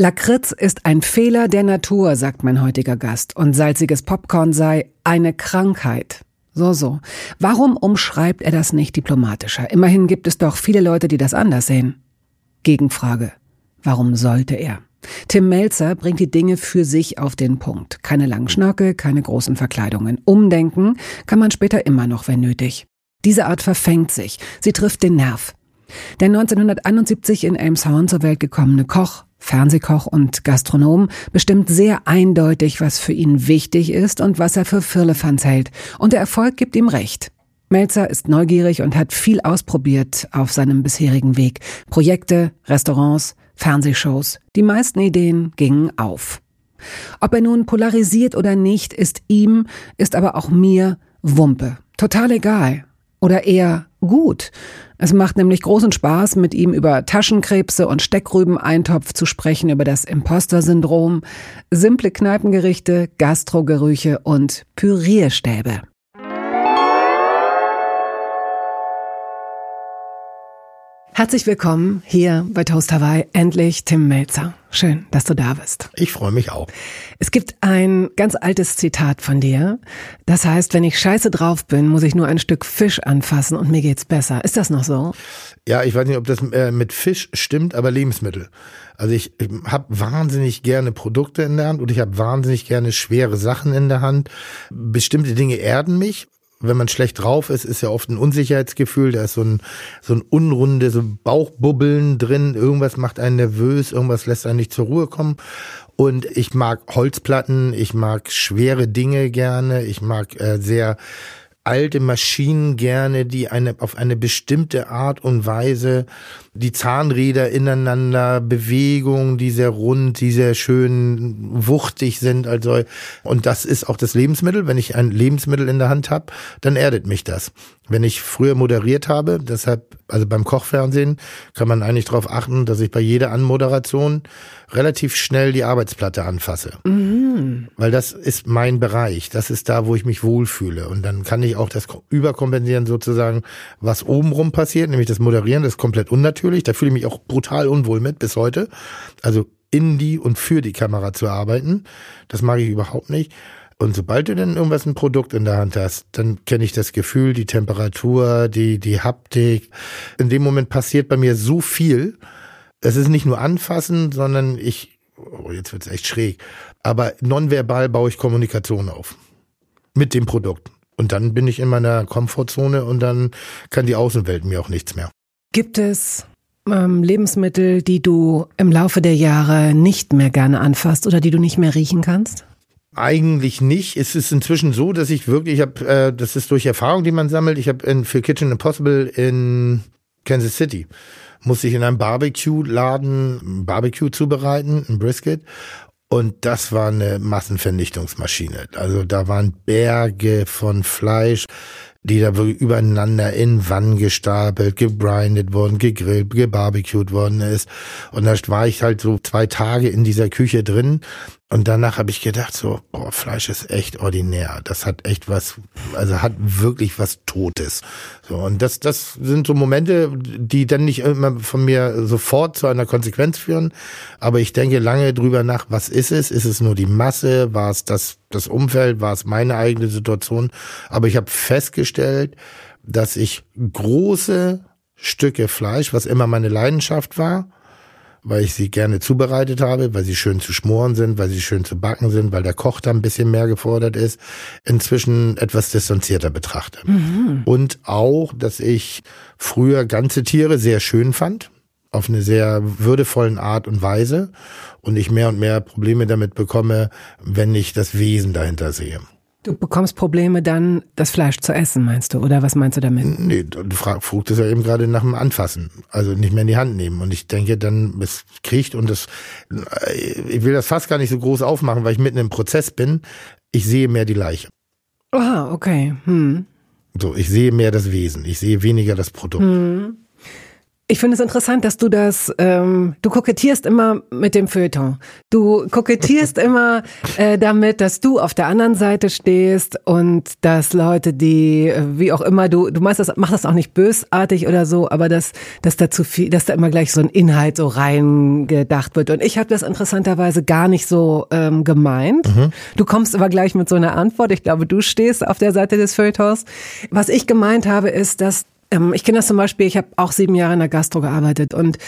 Lakritz ist ein Fehler der Natur, sagt mein heutiger Gast, und salziges Popcorn sei eine Krankheit. So, so. Warum umschreibt er das nicht diplomatischer? Immerhin gibt es doch viele Leute, die das anders sehen. Gegenfrage. Warum sollte er? Tim Melzer bringt die Dinge für sich auf den Punkt. Keine langen Schnörkel, keine großen Verkleidungen. Umdenken kann man später immer noch, wenn nötig. Diese Art verfängt sich. Sie trifft den Nerv. Der 1971 in Elmshorn zur Welt gekommene Koch Fernsehkoch und Gastronom, bestimmt sehr eindeutig, was für ihn wichtig ist und was er für Firlefanz hält. Und der Erfolg gibt ihm recht. Melzer ist neugierig und hat viel ausprobiert auf seinem bisherigen Weg. Projekte, Restaurants, Fernsehshows. Die meisten Ideen gingen auf. Ob er nun polarisiert oder nicht, ist ihm, ist aber auch mir Wumpe. Total egal. Oder eher gut. Es macht nämlich großen Spaß, mit ihm über Taschenkrebse und Steckrübeneintopf zu sprechen, über das Imposter-Syndrom, simple Kneipengerichte, Gastrogerüche und Pürierstäbe. Herzlich willkommen hier bei Toast Hawaii. Endlich Tim Melzer. Schön, dass du da bist. Ich freue mich auch. Es gibt ein ganz altes Zitat von dir. Das heißt, wenn ich scheiße drauf bin, muss ich nur ein Stück Fisch anfassen und mir geht's besser. Ist das noch so? Ja, ich weiß nicht, ob das äh, mit Fisch stimmt, aber Lebensmittel. Also ich, ich habe wahnsinnig gerne Produkte in der Hand und ich habe wahnsinnig gerne schwere Sachen in der Hand. Bestimmte Dinge erden mich wenn man schlecht drauf ist, ist ja oft ein Unsicherheitsgefühl, da ist so ein, so ein unrunde, so Bauchbubbeln drin, irgendwas macht einen nervös, irgendwas lässt einen nicht zur Ruhe kommen. Und ich mag Holzplatten, ich mag schwere Dinge gerne, ich mag äh, sehr alte Maschinen gerne, die eine, auf eine bestimmte Art und Weise die Zahnräder ineinander, Bewegungen, die sehr rund, die sehr schön wuchtig sind. Also, und das ist auch das Lebensmittel. Wenn ich ein Lebensmittel in der Hand habe, dann erdet mich das. Wenn ich früher moderiert habe, deshalb, also beim Kochfernsehen, kann man eigentlich darauf achten, dass ich bei jeder Anmoderation relativ schnell die Arbeitsplatte anfasse. Mhm. Weil das ist mein Bereich. Das ist da, wo ich mich wohlfühle. Und dann kann ich auch das überkompensieren sozusagen, was obenrum passiert, nämlich das Moderieren, das ist komplett unnatürlich natürlich. Da fühle ich mich auch brutal unwohl mit bis heute. Also in die und für die Kamera zu arbeiten, das mag ich überhaupt nicht. Und sobald du dann irgendwas ein Produkt in der Hand hast, dann kenne ich das Gefühl, die Temperatur, die die Haptik. In dem Moment passiert bei mir so viel. Es ist nicht nur anfassen, sondern ich oh, jetzt wird's echt schräg, aber nonverbal baue ich Kommunikation auf mit dem Produkt. Und dann bin ich in meiner Komfortzone und dann kann die Außenwelt mir auch nichts mehr. Gibt es ähm, Lebensmittel, die du im Laufe der Jahre nicht mehr gerne anfasst oder die du nicht mehr riechen kannst? Eigentlich nicht. Es ist inzwischen so, dass ich wirklich, ich habe, äh, das ist durch Erfahrung, die man sammelt. Ich habe für Kitchen Impossible in Kansas City musste ich in einem Barbecue-Laden Barbecue zubereiten, ein Brisket. Und das war eine Massenvernichtungsmaschine. Also da waren Berge von Fleisch die da übereinander in Wannen gestapelt, gebrindet worden, gegrillt, gebarbecued worden ist. Und da war ich halt so zwei Tage in dieser Küche drin und danach habe ich gedacht so, boah, Fleisch ist echt ordinär. Das hat echt was, also hat wirklich was Totes. So und das, das sind so Momente, die dann nicht immer von mir sofort zu einer Konsequenz führen. Aber ich denke lange drüber nach, was ist es? Ist es nur die Masse? War es das, das Umfeld? War es meine eigene Situation? Aber ich habe festgestellt, dass ich große Stücke Fleisch, was immer meine Leidenschaft war, weil ich sie gerne zubereitet habe, weil sie schön zu schmoren sind, weil sie schön zu backen sind, weil der Koch da ein bisschen mehr gefordert ist, inzwischen etwas distanzierter betrachte. Mhm. Und auch, dass ich früher ganze Tiere sehr schön fand, auf eine sehr würdevollen Art und Weise und ich mehr und mehr Probleme damit bekomme, wenn ich das Wesen dahinter sehe. Du bekommst Probleme dann, das Fleisch zu essen, meinst du? Oder was meinst du damit? Nee, du frag, fragst es ja eben gerade nach dem Anfassen. Also nicht mehr in die Hand nehmen. Und ich denke dann, es kriegt und das, ich will das fast gar nicht so groß aufmachen, weil ich mitten im Prozess bin. Ich sehe mehr die Leiche. Aha, okay. Hm. So, ich sehe mehr das Wesen. Ich sehe weniger das Produkt. Hm. Ich finde es interessant, dass du das, ähm, du kokettierst immer mit dem Feuilleton. Du kokettierst immer äh, damit, dass du auf der anderen Seite stehst und dass Leute, die, äh, wie auch immer, du, du machst das, machst das auch nicht bösartig oder so, aber dass, dass da zu viel, dass da immer gleich so ein Inhalt so reingedacht wird. Und ich habe das interessanterweise gar nicht so ähm, gemeint. Mhm. Du kommst aber gleich mit so einer Antwort. Ich glaube, du stehst auf der Seite des Feuilletons. Was ich gemeint habe, ist, dass ich kenne das zum Beispiel, ich habe auch sieben Jahre in der Gastro gearbeitet und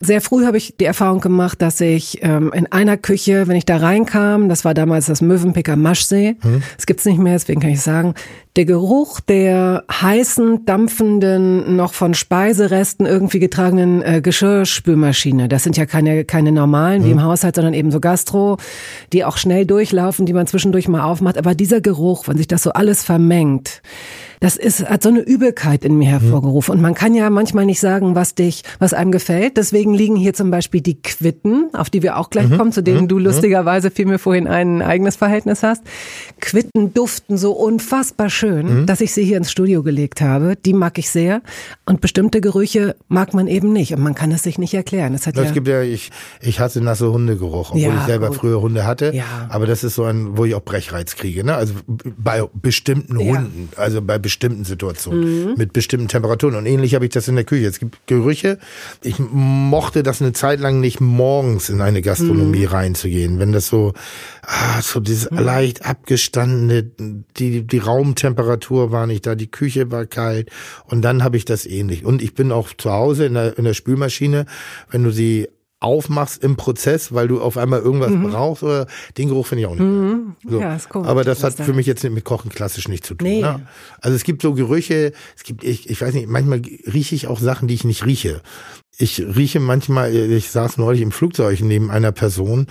sehr früh habe ich die Erfahrung gemacht, dass ich ähm, in einer Küche, wenn ich da reinkam, das war damals das Möwenpicker Maschsee, hm. das gibt's nicht mehr, deswegen kann ich sagen, der Geruch der heißen, dampfenden, noch von Speiseresten irgendwie getragenen äh, Geschirrspülmaschine, das sind ja keine, keine normalen hm. wie im Haushalt, sondern eben so Gastro, die auch schnell durchlaufen, die man zwischendurch mal aufmacht, aber dieser Geruch, wenn sich das so alles vermengt, das ist, hat so eine Übelkeit in mir hervorgerufen. Und man kann ja manchmal nicht sagen, was dich, was einem gefällt. Deswegen liegen hier zum Beispiel die Quitten, auf die wir auch gleich mhm. kommen, zu denen mhm. du mhm. lustigerweise fiel mir vorhin ein eigenes Verhältnis hast. Quitten duften so unfassbar schön, mhm. dass ich sie hier ins Studio gelegt habe. Die mag ich sehr. Und bestimmte Gerüche mag man eben nicht. Und man kann es sich nicht erklären. Es, hat das ja gibt ja, ich, ich hasse nasse Hundegeruch, obwohl ja, ich selber gut. früher Hunde hatte. Ja. Aber das ist so ein, wo ich auch Brechreiz kriege. Ne? Also bei bestimmten Hunden, also bei bestimmten bestimmten Situationen, mhm. mit bestimmten Temperaturen. Und ähnlich habe ich das in der Küche. Es gibt Gerüche. Ich mochte das eine Zeit lang nicht, morgens in eine Gastronomie mhm. reinzugehen. Wenn das so, ah, so dieses mhm. leicht abgestandene, die, die Raumtemperatur war nicht da, die Küche war kalt. Und dann habe ich das ähnlich. Und ich bin auch zu Hause in der, in der Spülmaschine, wenn du sie aufmachst im Prozess, weil du auf einmal irgendwas mhm. brauchst oder den Geruch finde ich auch nicht. Mhm. So. Ja, ist cool. Aber das hat für mich jetzt mit Kochen klassisch nichts zu tun. Nee. Ne? Also es gibt so Gerüche, es gibt, ich, ich weiß nicht, manchmal rieche ich auch Sachen, die ich nicht rieche. Ich rieche manchmal, ich saß neulich im Flugzeug neben einer Person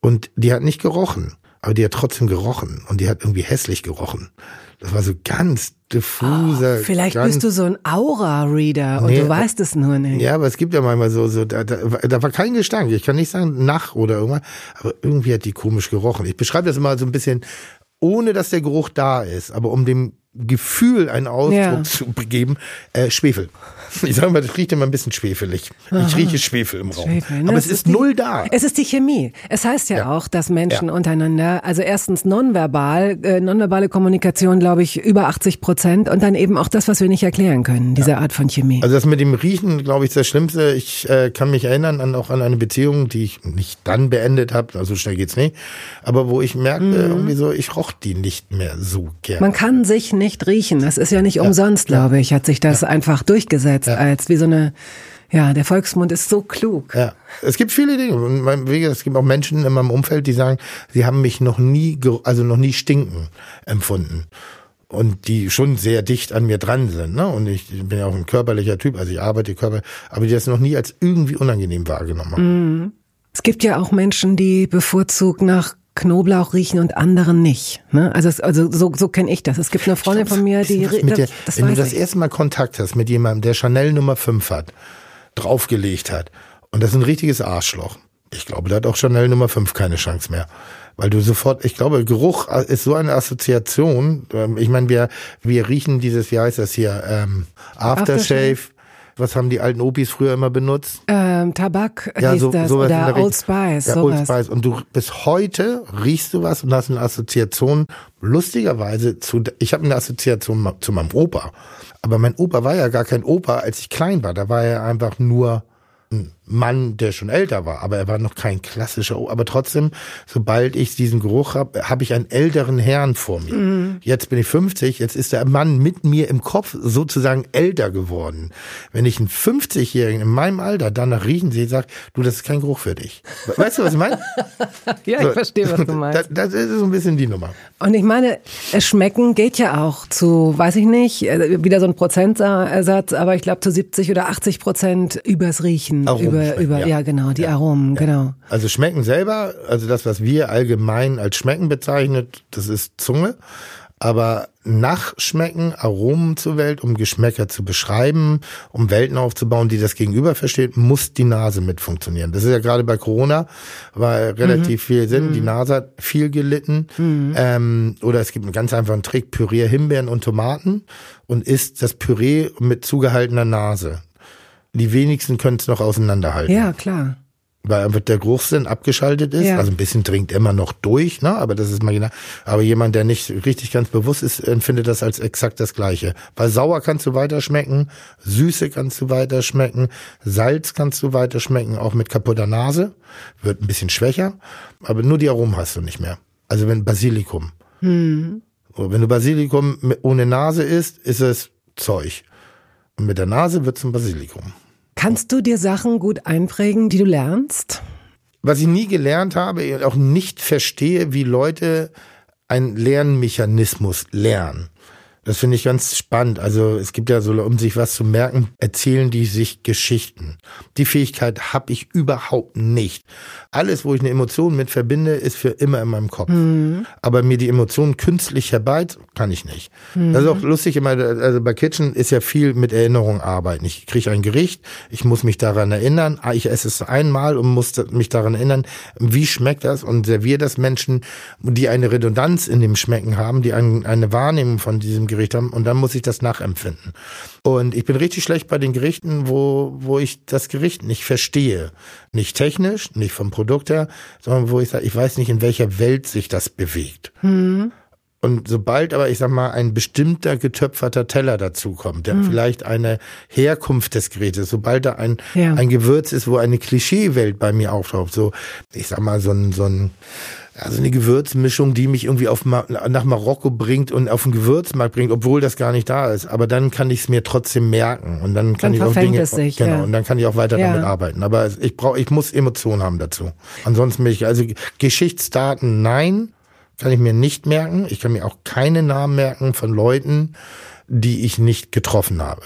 und die hat nicht gerochen, aber die hat trotzdem gerochen und die hat irgendwie hässlich gerochen. Das war so ganz diffuser. Oh, vielleicht ganz, bist du so ein Aura-Reader und nee, du weißt es nur nicht. Ja, aber es gibt ja manchmal so, so da, da, da war kein Gestank. Ich kann nicht sagen nach oder irgendwas, aber irgendwie hat die komisch gerochen. Ich beschreibe das immer so ein bisschen, ohne dass der Geruch da ist, aber um dem Gefühl einen Ausdruck ja. zu geben, äh, Schwefel. Ich sage mal, das riecht immer ein bisschen schwefelig. Aha. Ich rieche Schwefel im Raum. Schwefel, ne? Aber es ist, ist die, null da. Es ist die Chemie. Es heißt ja, ja. auch, dass Menschen ja. untereinander, also erstens nonverbal, äh, nonverbale Kommunikation, glaube ich, über 80 Prozent und dann eben auch das, was wir nicht erklären können, diese Art von Chemie. Also das mit dem Riechen, glaube ich, ist das Schlimmste. Ich äh, kann mich erinnern an auch an eine Beziehung, die ich nicht dann beendet habe, also schnell geht's nicht, aber wo ich merkte, mhm. irgendwie so, ich roch die nicht mehr so gern. Man kann sich nicht riechen. Das ist ja nicht umsonst, glaube ich, hat sich das einfach durchgesetzt jetzt ja. als wie so eine, ja, der Volksmund ist so klug. Ja, es gibt viele Dinge. Es gibt auch Menschen in meinem Umfeld, die sagen, sie haben mich noch nie, also noch nie stinken empfunden und die schon sehr dicht an mir dran sind. Ne? Und ich bin ja auch ein körperlicher Typ, also ich arbeite Körper, aber die das noch nie als irgendwie unangenehm wahrgenommen haben. Mhm. Es gibt ja auch Menschen, die bevorzugt nach Knoblauch riechen und anderen nicht. Ne? Also, also so, so kenne ich das. Es gibt eine Freundin von mir, die mit der, das Wenn du das ich. erste Mal Kontakt hast mit jemandem, der Chanel Nummer 5 hat, draufgelegt hat, und das ist ein richtiges Arschloch. Ich glaube, da hat auch Chanel Nummer 5 keine Chance mehr. Weil du sofort, ich glaube, Geruch ist so eine Assoziation. Ähm, ich meine, wir, wir riechen dieses, wie heißt das hier, ähm, Aftershave. Aftershave was haben die alten Opis früher immer benutzt? Ähm, Tabak ja, so, das sowas oder Old Spice. Ja, sowas. Old Spice. Und du bis heute riechst du was und hast eine Assoziation, lustigerweise zu, ich habe eine Assoziation zu meinem Opa. Aber mein Opa war ja gar kein Opa, als ich klein war. Da war er einfach nur ein Mann, der schon älter war, aber er war noch kein klassischer, aber trotzdem, sobald ich diesen Geruch habe, habe ich einen älteren Herrn vor mir. Mhm. Jetzt bin ich 50, jetzt ist der Mann mit mir im Kopf sozusagen älter geworden. Wenn ich einen 50-Jährigen in meinem Alter danach riechen sehe, sage, du, das ist kein Geruch für dich. Weißt du, was ich meine? ja, ich so, verstehe, was du meinst. Das, das, ist so ein bisschen die Nummer. Und ich meine, es schmecken geht ja auch zu, weiß ich nicht, äh, wieder so ein Prozentsatz, aber ich glaube zu 70 oder 80 Prozent übers Riechen. Aromen, Aromen über, über, ja. ja, genau, die Ja. Aromen, genau. Also Schmecken selber, also das, was wir allgemein als Schmecken bezeichnet, das ist Zunge. Aber Nachschmecken, Aromen zur Welt, um Geschmäcker zu beschreiben, um Welten aufzubauen, die das Gegenüber versteht, muss die Nase mit funktionieren. Das ist ja gerade bei Corona, war relativ viel Sinn. Die Nase hat viel gelitten. Ähm, oder es gibt einen ganz einfachen Trick, pürier Himbeeren und Tomaten und isst das Püree mit zugehaltener Nase. Die wenigsten können es noch auseinanderhalten Ja, klar. weil einfach der Geruchssinn abgeschaltet ist. Ja. Also ein bisschen dringt immer noch durch, ne? aber das ist marginal. Aber jemand, der nicht richtig ganz bewusst ist, empfindet das als exakt das Gleiche. Weil sauer kannst du weiter schmecken, Süße kannst du weiter schmecken, Salz kannst du weiter schmecken, auch mit kaputter Nase. Wird ein bisschen schwächer, aber nur die Aromen hast du nicht mehr. Also wenn Basilikum. So, Wenn du Basilikum ohne Nase isst, ist es Zeug. Und mit der Nase wird zum Basilikum. Kannst du dir Sachen gut einprägen, die du lernst? was ich nie gelernt habe und auch nicht verstehe, wie Leute einen Lernmechanismus lernen. Das finde ich ganz spannend. Also es gibt ja so, um sich was zu merken, erzählen die sich Geschichten. Die Fähigkeit habe ich überhaupt nicht. Alles, wo ich eine Emotion mit verbinde, ist für immer in meinem Kopf. Aber mir die Emotionen künstlich herbei, kann ich nicht. Das ist auch lustig immer, also bei Kitchen ist ja viel mit Erinnerung arbeiten. Ich kriege ein Gericht, ich muss mich daran erinnern, ah, ich esse es einmal und muss mich daran erinnern, wie schmeckt das und serviere das Menschen, die eine Redundanz in dem Schmecken haben, die ein, eine Wahrnehmung von diesem Gericht haben und dann muss ich das nachempfinden. Und ich bin richtig schlecht bei den Gerichten, wo, wo ich das Gericht nicht verstehe. Nicht technisch, nicht vom Produkt her, sondern wo ich sage, ich weiß nicht, in welcher Welt sich das bewegt. Und sobald aber, ich sag mal, ein bestimmter getöpferter Teller dazukommt, der vielleicht eine Herkunft des Gerätes, sobald da ein, Ja. ein Gewürz ist, wo eine Klischeewelt bei mir auftaucht, so, ich sag mal, so ein, so ein, also eine Gewürzmischung, die mich irgendwie auf Ma nach Marokko bringt und auf den Gewürzmarkt bringt, obwohl das gar nicht da ist. Aber dann kann ich es mir trotzdem merken und dann kann Dann ich auch Dinge, sich, genau, ja. und dann kann ich auch weiter Ja. damit arbeiten. Aber ich brauche, ich muss Emotionen haben dazu. Ansonsten bin ich also Geschichtsdaten nein, kann ich mir nicht merken. Ich kann mir auch keine Namen merken von Leuten, die ich nicht getroffen habe.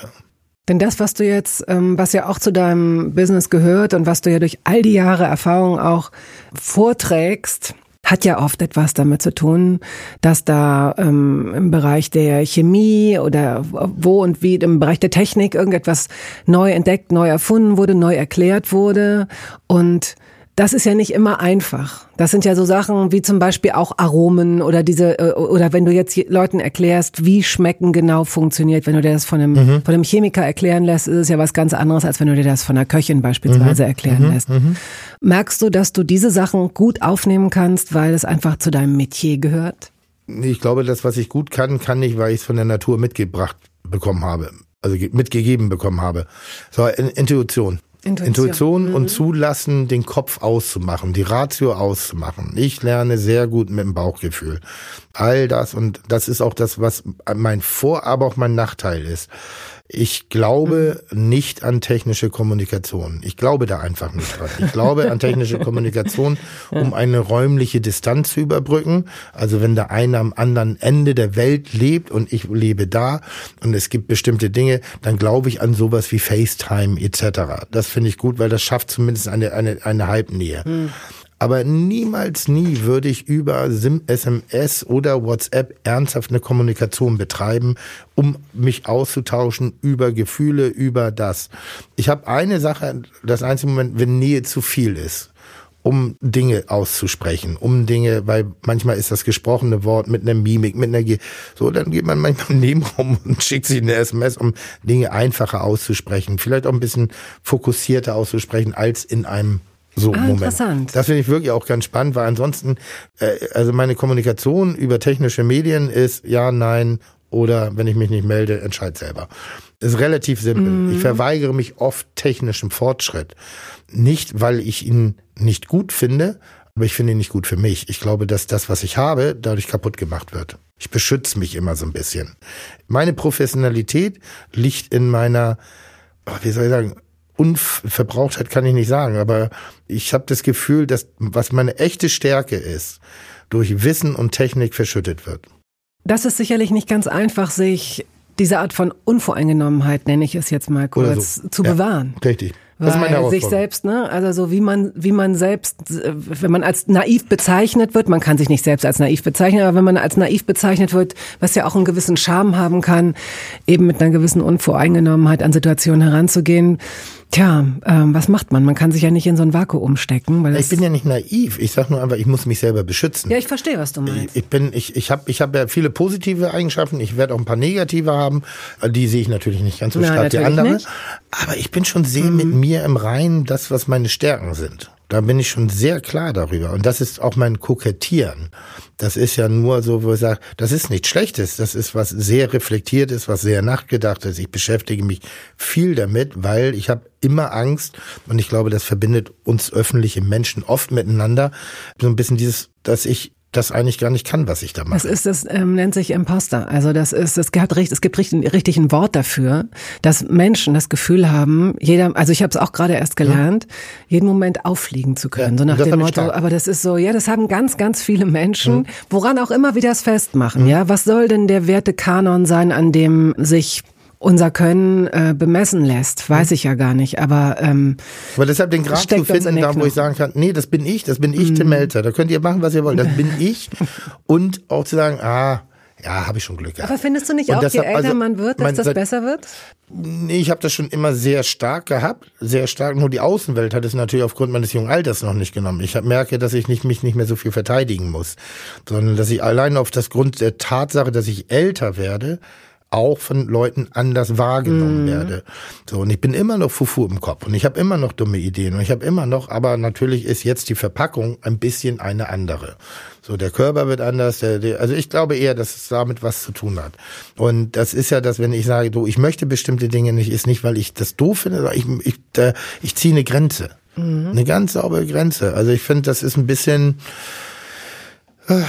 Denn das, was du jetzt, ähm, was ja auch zu deinem Business gehört und was du ja durch all die Jahre Erfahrung auch vorträgst, hat ja oft etwas damit zu tun, dass da ähm, im Bereich der Chemie oder wo und wie im Bereich der Technik irgendetwas neu entdeckt, neu erfunden wurde, neu erklärt wurde und das ist ja nicht immer einfach. Das sind ja so Sachen wie zum Beispiel auch Aromen oder diese äh, oder wenn du jetzt je- Leuten erklärst, wie Schmecken genau funktioniert, wenn du dir das von einem Mhm. von einem Chemiker erklären lässt, ist es ja was ganz anderes, als wenn du dir das von einer Köchin beispielsweise Mhm. erklären lässt. Merkst du, dass du diese Sachen gut aufnehmen kannst, weil es einfach zu deinem Metier gehört? Ich glaube, das, was ich gut kann, kann ich, weil ich es von der Natur mitgebracht bekommen habe. Also ge- mitgegeben bekommen habe. So, In Intuition. Intuition. Intuition und zulassen, den Kopf auszumachen, die Ratio auszumachen. Ich lerne sehr gut mit dem Bauchgefühl. All das und das ist auch das, was mein Vor-, aber auch mein Nachteil ist. Ich glaube nicht an technische Kommunikation. Ich glaube da einfach nicht dran. Ich glaube an technische Kommunikation, um eine räumliche Distanz zu überbrücken. Also wenn der eine am anderen Ende der Welt lebt und ich lebe da und es gibt bestimmte Dinge, dann glaube ich an sowas wie FaceTime etc. Das finde ich gut, weil das schafft zumindest eine, eine, eine Halbnähe. Aber niemals nie würde ich über SMS oder WhatsApp ernsthaft eine Kommunikation betreiben, um mich auszutauschen über Gefühle, über das. Ich habe eine Sache, das einzige Moment, wenn Nähe zu viel ist um Dinge auszusprechen, um Dinge, weil manchmal ist das gesprochene Wort mit einer Mimik, mit einer, Ge so, dann geht man manchmal im Nebenraum und schickt sich eine SMS, um Dinge einfacher auszusprechen, vielleicht auch ein bisschen fokussierter auszusprechen als in einem so Ah, Moment. interessant. Das finde ich wirklich auch ganz spannend, weil ansonsten, äh, also meine Kommunikation über technische Medien ist ja, nein oder wenn ich mich nicht melde, entscheid selber. Ist relativ simpel. Ich verweigere mich oft technischem Fortschritt. Nicht, weil ich ihn nicht gut finde, aber ich finde ihn nicht gut für mich. Ich glaube, dass das, was ich habe, dadurch kaputt gemacht wird. Ich beschütze mich immer so ein bisschen. Meine Professionalität liegt in meiner, oh, wie soll ich sagen, Unverbrauchtheit kann ich nicht sagen, aber ich habe das Gefühl, dass was meine echte Stärke ist, durch Wissen und Technik verschüttet wird. Das ist sicherlich nicht ganz einfach, sich diese Art von Unvoreingenommenheit, nenne ich es jetzt mal kurz, so. zu Ja. bewahren. Richtig. Das ist meine Weil sich selbst, ne, also so wie man, wie man selbst, äh, wenn man als naiv bezeichnet wird, man kann sich nicht selbst als naiv bezeichnen, aber wenn man als naiv bezeichnet wird, was ja auch einen gewissen Charme haben kann, eben mit einer gewissen Unvoreingenommenheit an Situationen heranzugehen, Tja, ähm, was macht man? Man kann sich ja nicht in so ein Vakuum stecken. Weil ich bin ja nicht naiv. Ich sag nur einfach, ich muss mich selber beschützen. Ja, ich verstehe, was du meinst. Ich, ich bin, ich, ich habe, ich habe ja viele positive Eigenschaften. Ich werde auch ein paar negative haben. Die sehe ich natürlich nicht ganz so stark wie andere. nicht. Aber ich bin schon sehr mit mir im Reinen, das, was meine Stärken sind. Da bin ich schon sehr klar darüber. Und das ist auch mein Kokettieren. Das ist ja nur so, wo ich sage, das ist nichts Schlechtes. Das ist was sehr reflektiert ist, was sehr nachgedacht ist. Ich beschäftige mich viel damit, weil ich habe immer Angst und ich glaube, das verbindet uns öffentliche Menschen oft miteinander. So ein bisschen dieses, dass ich das eigentlich gar nicht kann, was ich da mache. Das ist, das ähm, nennt sich Imposter. Also das ist, es gibt, richtig- es gibt richtig, richtig ein Wort dafür, dass Menschen das Gefühl haben, jeder, also ich habe es auch gerade erst gelernt, jeden Moment auffliegen zu können. Ja, so nach das dem Motto, aber das ist so, ja, das haben ganz, ganz viele Menschen, Mhm. woran auch immer wir das festmachen. Ja, was soll denn der Wertekanon sein, an dem sich unser Können äh, bemessen lässt, weiß ich ja gar nicht. Aber ähm, Aber deshalb den Grad zu finden, den da wo ich sagen kann, nee, das bin ich, das bin ich, Tim Melzer. Da könnt ihr machen, was ihr wollt. Das bin ich. Und auch zu sagen, ah, ja, habe ich schon Glück gehabt. aber findest du nicht Und auch, je deshalb, älter also, man wird, dass mein- das besser wird? Nee, ich habe das schon immer sehr stark gehabt, sehr stark. Nur die Außenwelt hat es natürlich aufgrund meines jungen Alters noch nicht genommen. Ich merke, dass ich nicht, mich nicht mehr so viel verteidigen muss, sondern dass ich allein auf das Grund der Tatsache, dass ich älter werde, auch von Leuten anders wahrgenommen werde. So und ich bin immer noch Fufu im Kopf und ich habe immer noch dumme Ideen und ich habe immer noch, aber natürlich ist jetzt die Verpackung ein bisschen eine andere. So der Körper wird anders, der, der, also ich glaube eher, dass es damit was zu tun hat. Und das ist ja das, wenn ich sage, du, ich möchte bestimmte Dinge nicht, ist nicht, weil ich das doof finde, sondern ich ich, äh, ich ziehe eine Grenze, eine ganz saubere Grenze. Also ich finde, das ist ein bisschen schwer,